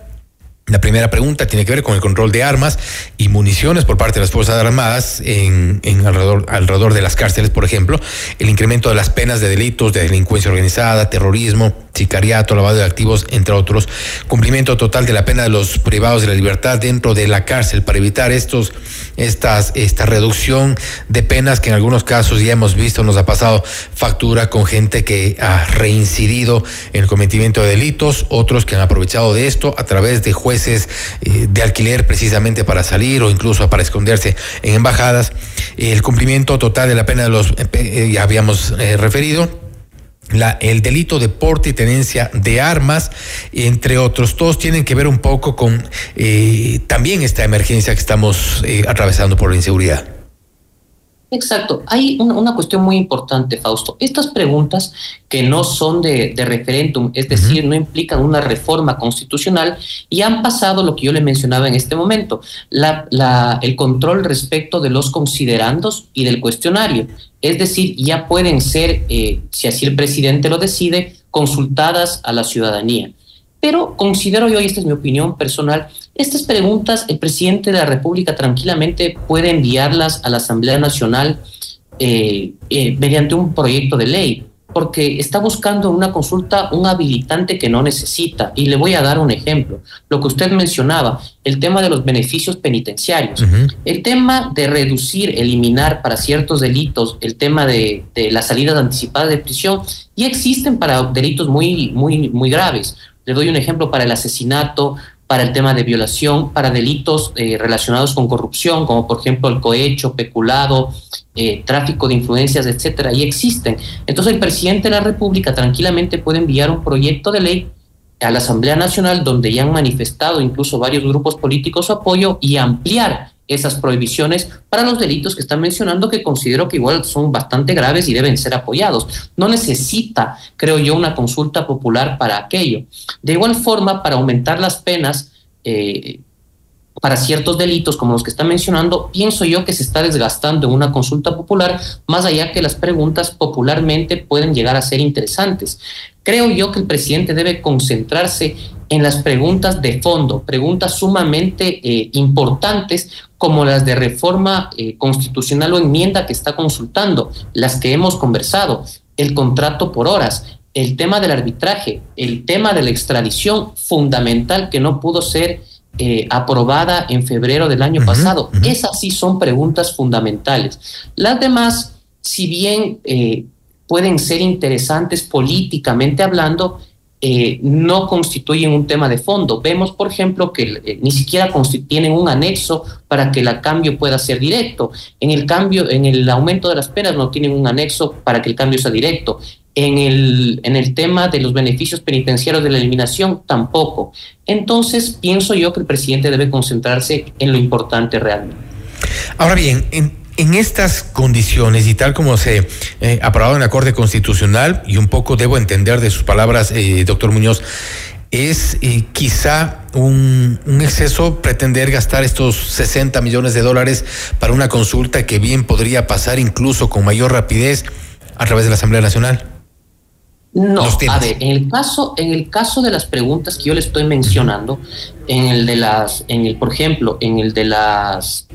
La primera pregunta tiene que ver con el control de armas y municiones por parte de las Fuerzas Armadas en, en alrededor, de las cárceles, por ejemplo, el incremento de las penas de delitos de delincuencia organizada, terrorismo, sicariato, lavado de activos, entre otros, cumplimiento total de la pena de los privados de la libertad dentro de la cárcel. Para evitar estos, estas, esta reducción de penas que en algunos casos ya hemos visto, nos ha pasado factura con gente que ha reincidido en el cometimiento de delitos, otros que han aprovechado de esto a través de jueces eh, de alquiler precisamente para salir o incluso para esconderse en embajadas, el cumplimiento total de la pena de los, eh, ya habíamos eh, referido, el delito de porte y tenencia de armas, entre otros, todos tienen que ver un poco con eh, también esta emergencia que estamos eh, atravesando por la inseguridad. Exacto. Hay una, una cuestión muy importante, Fausto. Estas preguntas que no son de, de referéndum, es decir, no implican una reforma constitucional y han pasado lo que yo le mencionaba en este momento, la, la, el control respecto de los considerandos y del cuestionario. Es decir, ya pueden ser, eh, si así el presidente lo decide, consultadas a la ciudadanía. Pero considero yo, y esta es mi opinión personal, estas preguntas el presidente de la República tranquilamente puede enviarlas a la Asamblea Nacional eh, eh, mediante un proyecto de ley, porque está buscando una consulta un habilitante que no necesita. Y le voy a dar un ejemplo. Lo que usted mencionaba, el tema de los beneficios penitenciarios, el tema de reducir, eliminar para ciertos delitos, el tema de, de las salidas anticipadas de prisión, y existen para delitos muy, muy, muy graves. Le doy un ejemplo para el asesinato, para el tema de violación, para delitos eh, relacionados con corrupción, como por ejemplo el cohecho, peculado, eh, tráfico de influencias, etcétera, y existen. Entonces el presidente de la República tranquilamente puede enviar un proyecto de ley a la Asamblea Nacional donde ya han manifestado incluso varios grupos políticos su apoyo y ampliar esas prohibiciones para los delitos que están mencionando que considero que igual son bastante graves y deben ser apoyados. No necesita, creo yo, una consulta popular para aquello. De igual forma, para aumentar las penas eh, para ciertos delitos como los que está mencionando, pienso yo que se está desgastando en una consulta popular, más allá que las preguntas popularmente pueden llegar a ser interesantes. Creo yo que el presidente debe concentrarse en las preguntas de fondo, preguntas sumamente eh, importantes como las de reforma eh, constitucional o enmienda que está consultando, las que hemos conversado, el contrato por horas, el tema del arbitraje, el tema de la extradición fundamental que no pudo ser eh, aprobada en febrero del año pasado. Esas sí son preguntas fundamentales. Las demás, si bien eh, pueden ser interesantes políticamente hablando, eh, no constituyen un tema de fondo. Vemos, por ejemplo, que eh, ni siquiera tienen un anexo para que el cambio pueda ser directo. En el cambio, en el aumento de las penas no tienen un anexo para que el cambio sea directo. En el, en el tema de los beneficios penitenciarios de la eliminación, tampoco. Entonces, pienso yo que el presidente debe concentrarse en lo importante realmente. Ahora bien, en, en estas condiciones y tal como se eh, aprobado en la Corte Constitucional, y un poco debo entender de sus palabras, eh, doctor Muñoz, es eh, quizá un, exceso pretender gastar estos 60 millones de dólares para una consulta que bien podría pasar incluso con mayor rapidez a través de la Asamblea Nacional. No, a ver, en el caso, en el caso de las preguntas que yo le estoy mencionando, en el de las, en el, por ejemplo, en el de las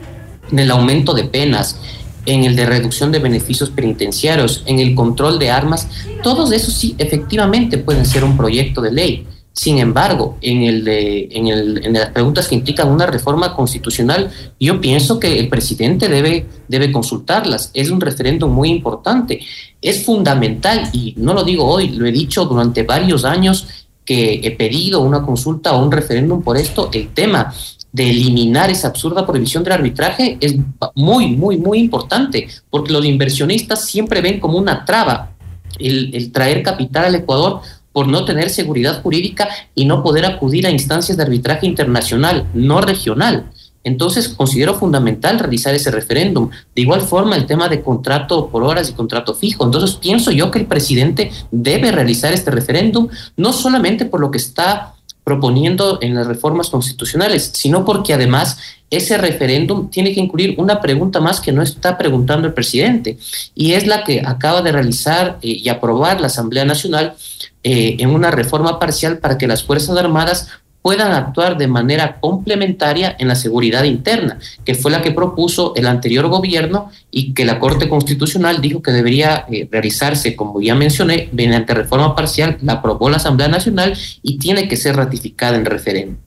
en el aumento de penas, en el de reducción de beneficios penitenciarios, en el control de armas, todos esos sí efectivamente pueden ser un proyecto de ley. Sin embargo, en, el de, en, el, en las preguntas que implican una reforma constitucional, yo pienso que el presidente debe, debe consultarlas. Es un referéndum muy importante. Es fundamental, y no lo digo hoy, lo he dicho durante varios años que he pedido una consulta o un referéndum por esto, el tema de eliminar esa absurda prohibición del arbitraje es muy, muy, muy importante, porque los inversionistas siempre ven como una traba el, el, traer capital al Ecuador por no tener seguridad jurídica y no poder acudir a instancias de arbitraje internacional, no regional. Entonces, considero fundamental realizar ese referéndum. De igual forma, el tema de contrato por horas y contrato fijo. Entonces, pienso yo que el presidente debe realizar este referéndum, no solamente por lo que está proponiendo en las reformas constitucionales, sino porque además ese referéndum tiene que incluir una pregunta más que no está preguntando el presidente, y es la que acaba de realizar eh, y aprobar la Asamblea Nacional eh, en una reforma parcial para que las Fuerzas Armadas puedan actuar de manera complementaria en la seguridad interna, que fue la que propuso el anterior gobierno y que la Corte Constitucional dijo que debería eh, realizarse, como ya mencioné, mediante reforma parcial, la aprobó la Asamblea Nacional y tiene que ser ratificada en referéndum.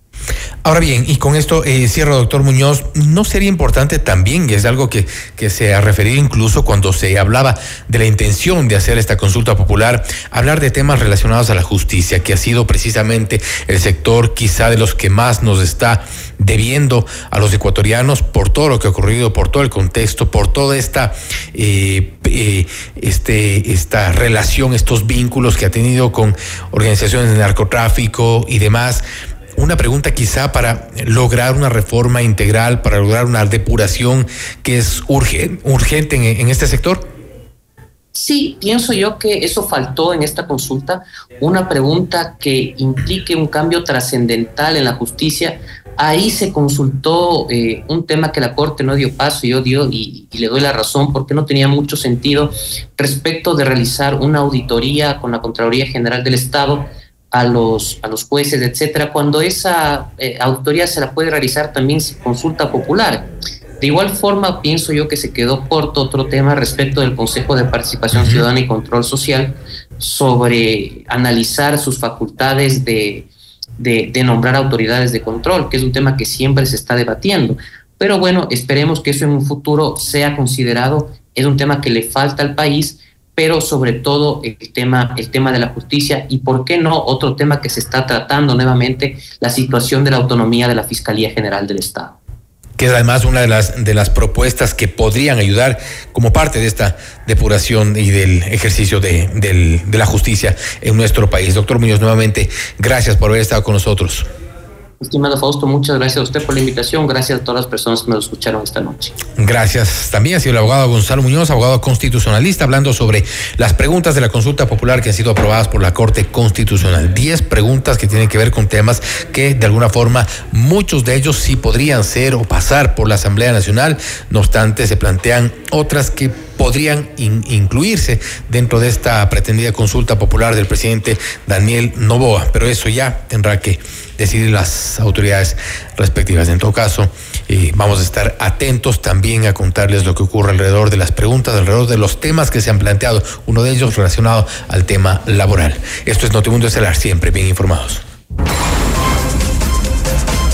Ahora bien, y con esto eh, cierro, doctor Muñoz, ¿no sería importante también, y es algo que, que se ha referido incluso cuando se hablaba de la intención de hacer esta consulta popular, hablar de temas relacionados a la justicia, que ha sido precisamente el sector quizá de los que más nos está debiendo a los ecuatorianos por todo lo que ha ocurrido, por todo el contexto, por toda esta, eh, eh, este, esta relación, estos vínculos que ha tenido con organizaciones de narcotráfico y demás? Una pregunta quizá para lograr una reforma integral, para lograr una depuración que es urgente, urgente en, en este sector? Sí, pienso yo que eso faltó en esta consulta, una pregunta que implique un cambio trascendental en la justicia. Ahí se consultó eh, un tema que la Corte no dio paso, yo dio y, y, le doy la razón porque no tenía mucho sentido respecto de realizar una auditoría con la Contraloría General del Estado a los, a los jueces, etcétera, cuando esa eh, auditoría se la puede realizar también sin consulta popular. De igual forma, pienso yo que se quedó corto otro tema respecto del Consejo de Participación Ciudadana y Control Social sobre analizar sus facultades de, de, de, nombrar autoridades de control, que es un tema que siempre se está debatiendo. Pero bueno, esperemos que eso en un futuro sea considerado. Es un tema que le falta al país, pero sobre todo el tema, el tema de la justicia y, ¿por qué no?, otro tema que se está tratando nuevamente, la situación de la autonomía de la Fiscalía General del Estado que es además una de las, de las propuestas que podrían ayudar como parte de esta depuración y del ejercicio de, del, de la justicia en nuestro país. Doctor Muñoz, nuevamente, gracias por haber estado con nosotros. Estimado Fausto, muchas gracias a usted por la invitación. Gracias a todas las personas que me escucharon esta noche. Gracias. También ha sido el abogado Gonzalo Muñoz, abogado constitucionalista, hablando sobre las preguntas de la consulta popular que han sido aprobadas por la Corte Constitucional. Diez preguntas que tienen que ver con temas que, de alguna forma, muchos de ellos sí podrían ser o pasar por la Asamblea Nacional. No obstante, se plantean otras que podrían in, incluirse dentro de esta pretendida consulta popular del presidente Daniel Novoa, pero eso ya tendrá que decidir las autoridades respectivas. En todo caso, eh, vamos a estar atentos también a contarles lo que ocurre alrededor de las preguntas, alrededor de los temas que se han planteado, uno de ellos relacionado al tema laboral. Esto es Notimundo Estelar, siempre bien informados.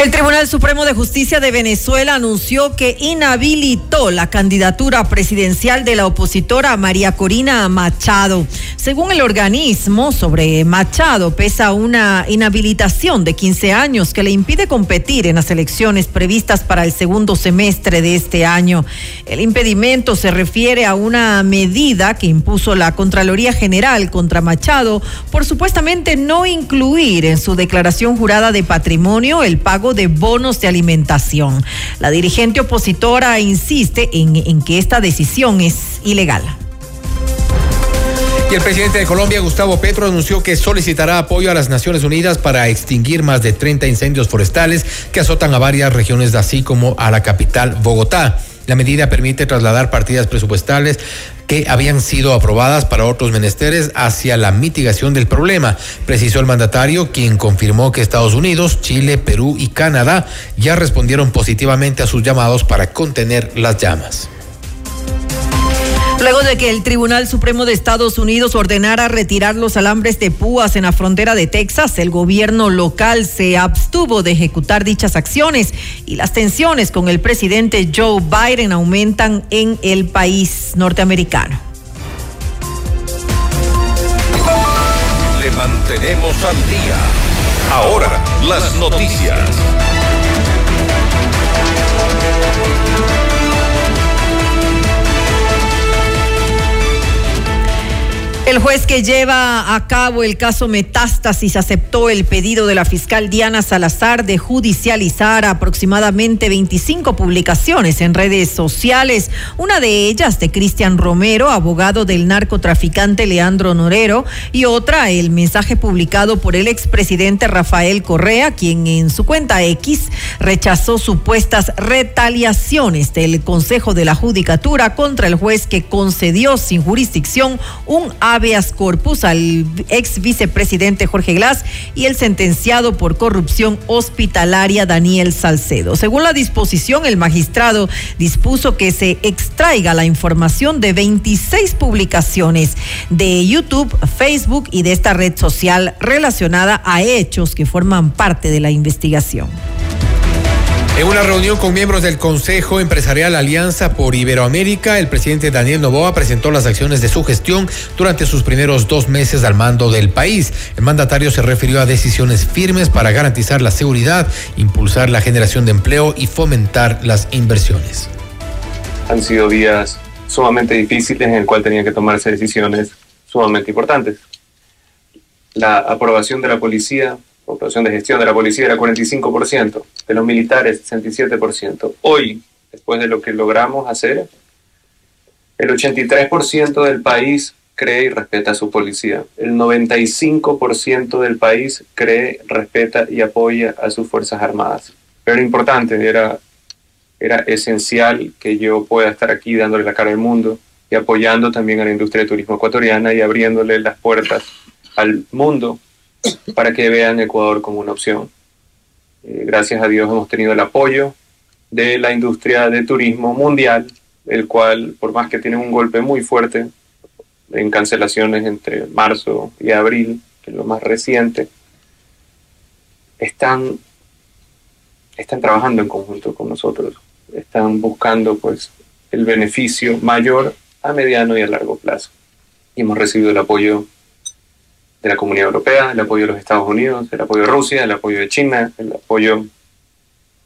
El Tribunal Supremo de Justicia de Venezuela anunció que inhabilitó la candidatura presidencial de la opositora María Corina Machado. Según el organismo, sobre Machado pesa una inhabilitación de 15 años que le impide competir en las elecciones previstas para el segundo semestre de este año. El impedimento se refiere a una medida que impuso la Contraloría General contra Machado por supuestamente no incluir en su declaración jurada de patrimonio el pago de bonos de alimentación. La dirigente opositora insiste en, en que esta decisión es ilegal. Y el presidente de Colombia, Gustavo Petro, anunció que solicitará apoyo a las Naciones Unidas para extinguir más de 30 incendios forestales que azotan a varias regiones, así como a la capital, Bogotá. La medida permite trasladar partidas presupuestales que habían sido aprobadas para otros menesteres hacia la mitigación del problema, precisó el mandatario, quien confirmó que Estados Unidos, Chile, Perú y Canadá ya respondieron positivamente a sus llamados para contener las llamas. Luego de que el Tribunal Supremo de Estados Unidos ordenara retirar los alambres de púas en la frontera de Texas, el gobierno local se abstuvo de ejecutar dichas acciones y las tensiones con el presidente Joe Biden aumentan en el país norteamericano. Le mantenemos al día. Ahora, las noticias. El juez que lleva a cabo el caso Metástasis aceptó el pedido de la fiscal Diana Salazar de judicializar aproximadamente 25 publicaciones en redes sociales, una de ellas de Cristian Romero, abogado del narcotraficante Leandro Norero, y otra el mensaje publicado por el expresidente Rafael Correa, quien en su cuenta X rechazó supuestas retaliaciones del Consejo de la Judicatura contra el juez que concedió sin jurisdicción un corpus al ex vicepresidente Jorge Glass y el sentenciado por corrupción hospitalaria Daniel Salcedo. Según la disposición, el magistrado dispuso que se extraiga la información de 26 publicaciones de YouTube, Facebook y de esta red social relacionada a hechos que forman parte de la investigación. En una reunión con miembros del Consejo Empresarial Alianza por Iberoamérica, el presidente Daniel Novoa presentó las acciones de su gestión durante sus primeros dos meses al mando del país. El mandatario se refirió a decisiones firmes para garantizar la seguridad, impulsar la generación de empleo y fomentar las inversiones. Han sido días sumamente difíciles en el cual tenían que tomarse decisiones sumamente importantes. La aprobación de la policía populación de gestión de la policía era 45%, de los militares 67%. Hoy, después de lo que logramos hacer, el 83% del país cree y respeta a su policía. El 95% del país cree, respeta y apoya a sus Fuerzas Armadas. Pero era importante, era, era esencial que yo pueda estar aquí dándole la cara al mundo y apoyando también a la industria de turismo ecuatoriana y abriéndole las puertas al mundo para que vean Ecuador como una opción. Eh, gracias a Dios hemos tenido el apoyo de la industria de turismo mundial, el cual, por más que tiene un golpe muy fuerte en cancelaciones entre marzo y abril, que es lo más reciente, están, están trabajando en conjunto con nosotros, están buscando pues el beneficio mayor a mediano y a largo plazo. Y hemos recibido el apoyo de la Comunidad Europea, el apoyo de los Estados Unidos, el apoyo de Rusia, el apoyo de China, el apoyo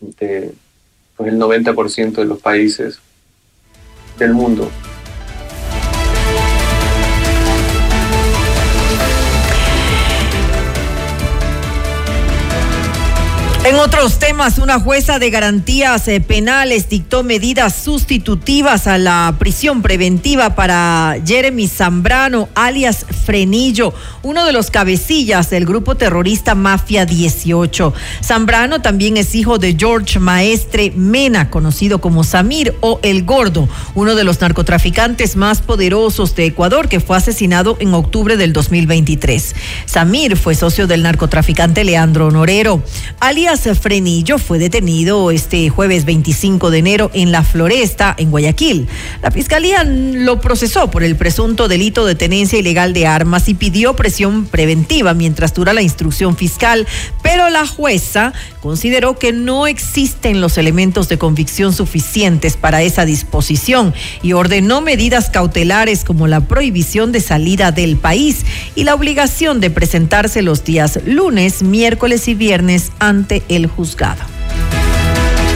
de pues, el 90% de los países del mundo En otros temas, una jueza de garantías eh, penales dictó medidas sustitutivas a la prisión preventiva para Jeremy Zambrano, alias Frenillo, uno de los cabecillas del grupo terrorista Mafia 18. Zambrano también es hijo de George Maestre Mena, conocido como Samir o El Gordo, uno de los narcotraficantes más poderosos de Ecuador que fue asesinado en octubre del 2023. Samir fue socio del narcotraficante Leandro Norero, alias Frenillo fue detenido este jueves 25 de enero en la Floresta, en Guayaquil. La fiscalía lo procesó por el presunto delito de tenencia ilegal de armas y pidió presión preventiva mientras dura la instrucción fiscal, pero la jueza consideró que no existen los elementos de convicción suficientes para esa disposición y ordenó medidas cautelares como la prohibición de salida del país y la obligación de presentarse los días lunes, miércoles y viernes ante el juzgado.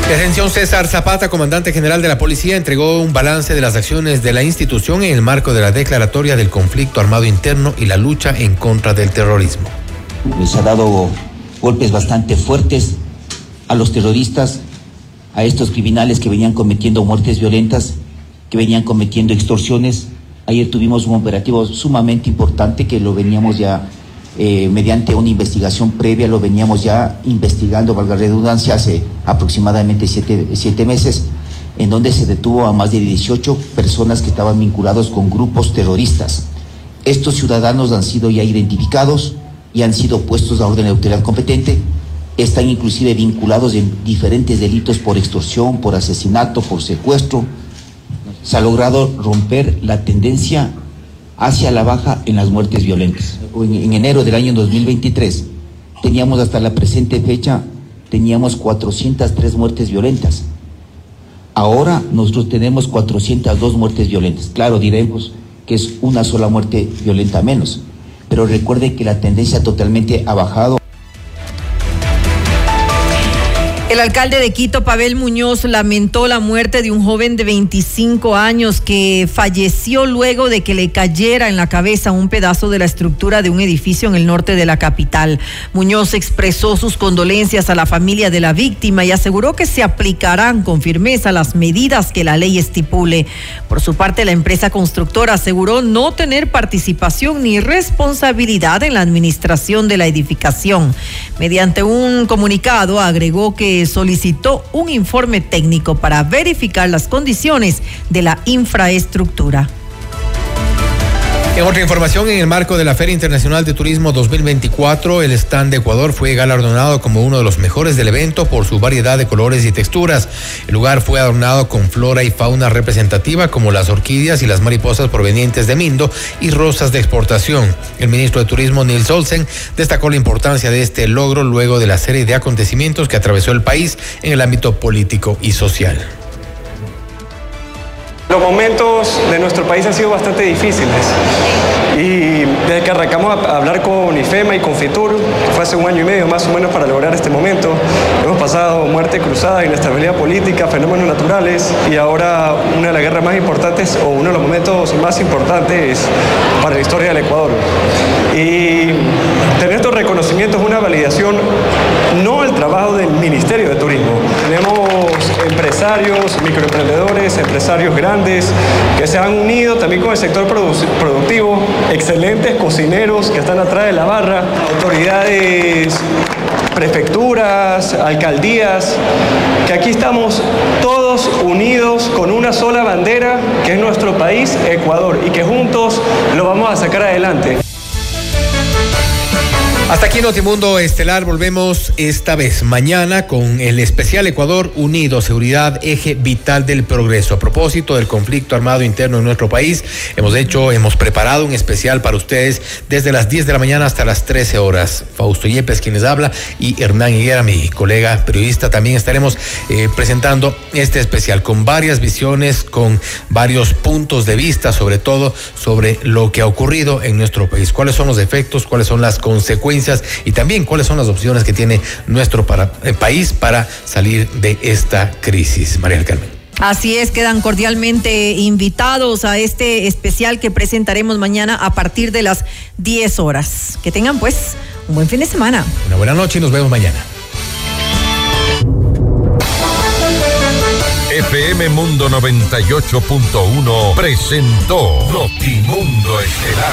Atención César Zapata, comandante general de la policía, entregó un balance de las acciones de la institución en el marco de la declaratoria del conflicto armado interno y la lucha en contra del terrorismo. Les ha dado golpes bastante fuertes a los terroristas, a estos criminales que venían cometiendo muertes violentas, que venían cometiendo extorsiones. Ayer tuvimos un operativo sumamente importante que lo veníamos ya eh, mediante una investigación previa, lo veníamos ya investigando, valga redundancia, hace aproximadamente siete, siete meses, en donde se detuvo a más de 18 personas que estaban vinculados con grupos terroristas. Estos ciudadanos han sido ya identificados y han sido puestos a orden de autoridad competente, están inclusive vinculados en diferentes delitos por extorsión, por asesinato, por secuestro. Se ha logrado romper la tendencia hacia la baja en las muertes violentas. En, en, enero del año 2023 teníamos hasta la presente fecha, teníamos 403 muertes violentas. Ahora nosotros tenemos 402 muertes violentas. Claro, diremos que es una sola muerte violenta menos, pero recuerde que la tendencia totalmente ha bajado. El alcalde de Quito, Pavel Muñoz, lamentó la muerte de un joven de 25 años que falleció luego de que le cayera en la cabeza un pedazo de la estructura de un edificio en el norte de la capital. Muñoz expresó sus condolencias a la familia de la víctima y aseguró que se aplicarán con firmeza las medidas que la ley estipule. Por su parte, la empresa constructora aseguró no tener participación ni responsabilidad en la administración de la edificación. Mediante un comunicado agregó que solicitó un informe técnico para verificar las condiciones de la infraestructura. En otra información, en el marco de la Feria Internacional de Turismo 2024, el stand de Ecuador fue galardonado como uno de los mejores del evento por su variedad de colores y texturas. El lugar fue adornado con flora y fauna representativa como las orquídeas y las mariposas provenientes de Mindo y rosas de exportación. El ministro de Turismo, Nils Olsen, destacó la importancia de este logro luego de la serie de acontecimientos que atravesó el país en el ámbito político y social. Los momentos de nuestro país han sido bastante difíciles y desde que arrancamos a hablar con IFEMA y con FITUR, fue hace un año y medio más o menos para lograr este momento, hemos pasado muerte cruzada, inestabilidad política, fenómenos naturales y ahora una de las guerras más importantes o uno de los momentos más importantes para la historia del Ecuador. Y tener estos reconocimientos es una validación no al trabajo del Ministerio de Turismo. Tenemos empresarios, microemprendedores, empresarios grandes que se han unido también con el sector produ- productivo, excelentes cocineros que están atrás de la barra, autoridades, prefecturas, alcaldías, que aquí estamos todos unidos con una sola bandera que es nuestro país, Ecuador, y que juntos lo vamos a sacar adelante. Hasta aquí Notimundo Estelar, volvemos esta vez mañana con el especial Ecuador Unido, seguridad, eje vital del progreso. A propósito del conflicto armado interno en nuestro país, hemos hecho, hemos preparado un especial para ustedes desde las 10 de la mañana hasta las 13 horas. Fausto Yepes quien les habla y Hernán Higuera, mi colega periodista, también estaremos eh, presentando este especial con varias visiones, con varios puntos de vista, sobre todo sobre lo que ha ocurrido en nuestro país, cuáles son los efectos, cuáles son las consecuencias y también cuáles son las opciones que tiene nuestro para- eh, país para salir de esta crisis. María del Carmen. Así es, quedan cordialmente invitados a este especial que presentaremos mañana a partir de las 10 horas. Que tengan pues un buen fin de semana. Una buena noche y nos vemos mañana. FM Mundo 98.1 presentó Notimundo Estelar.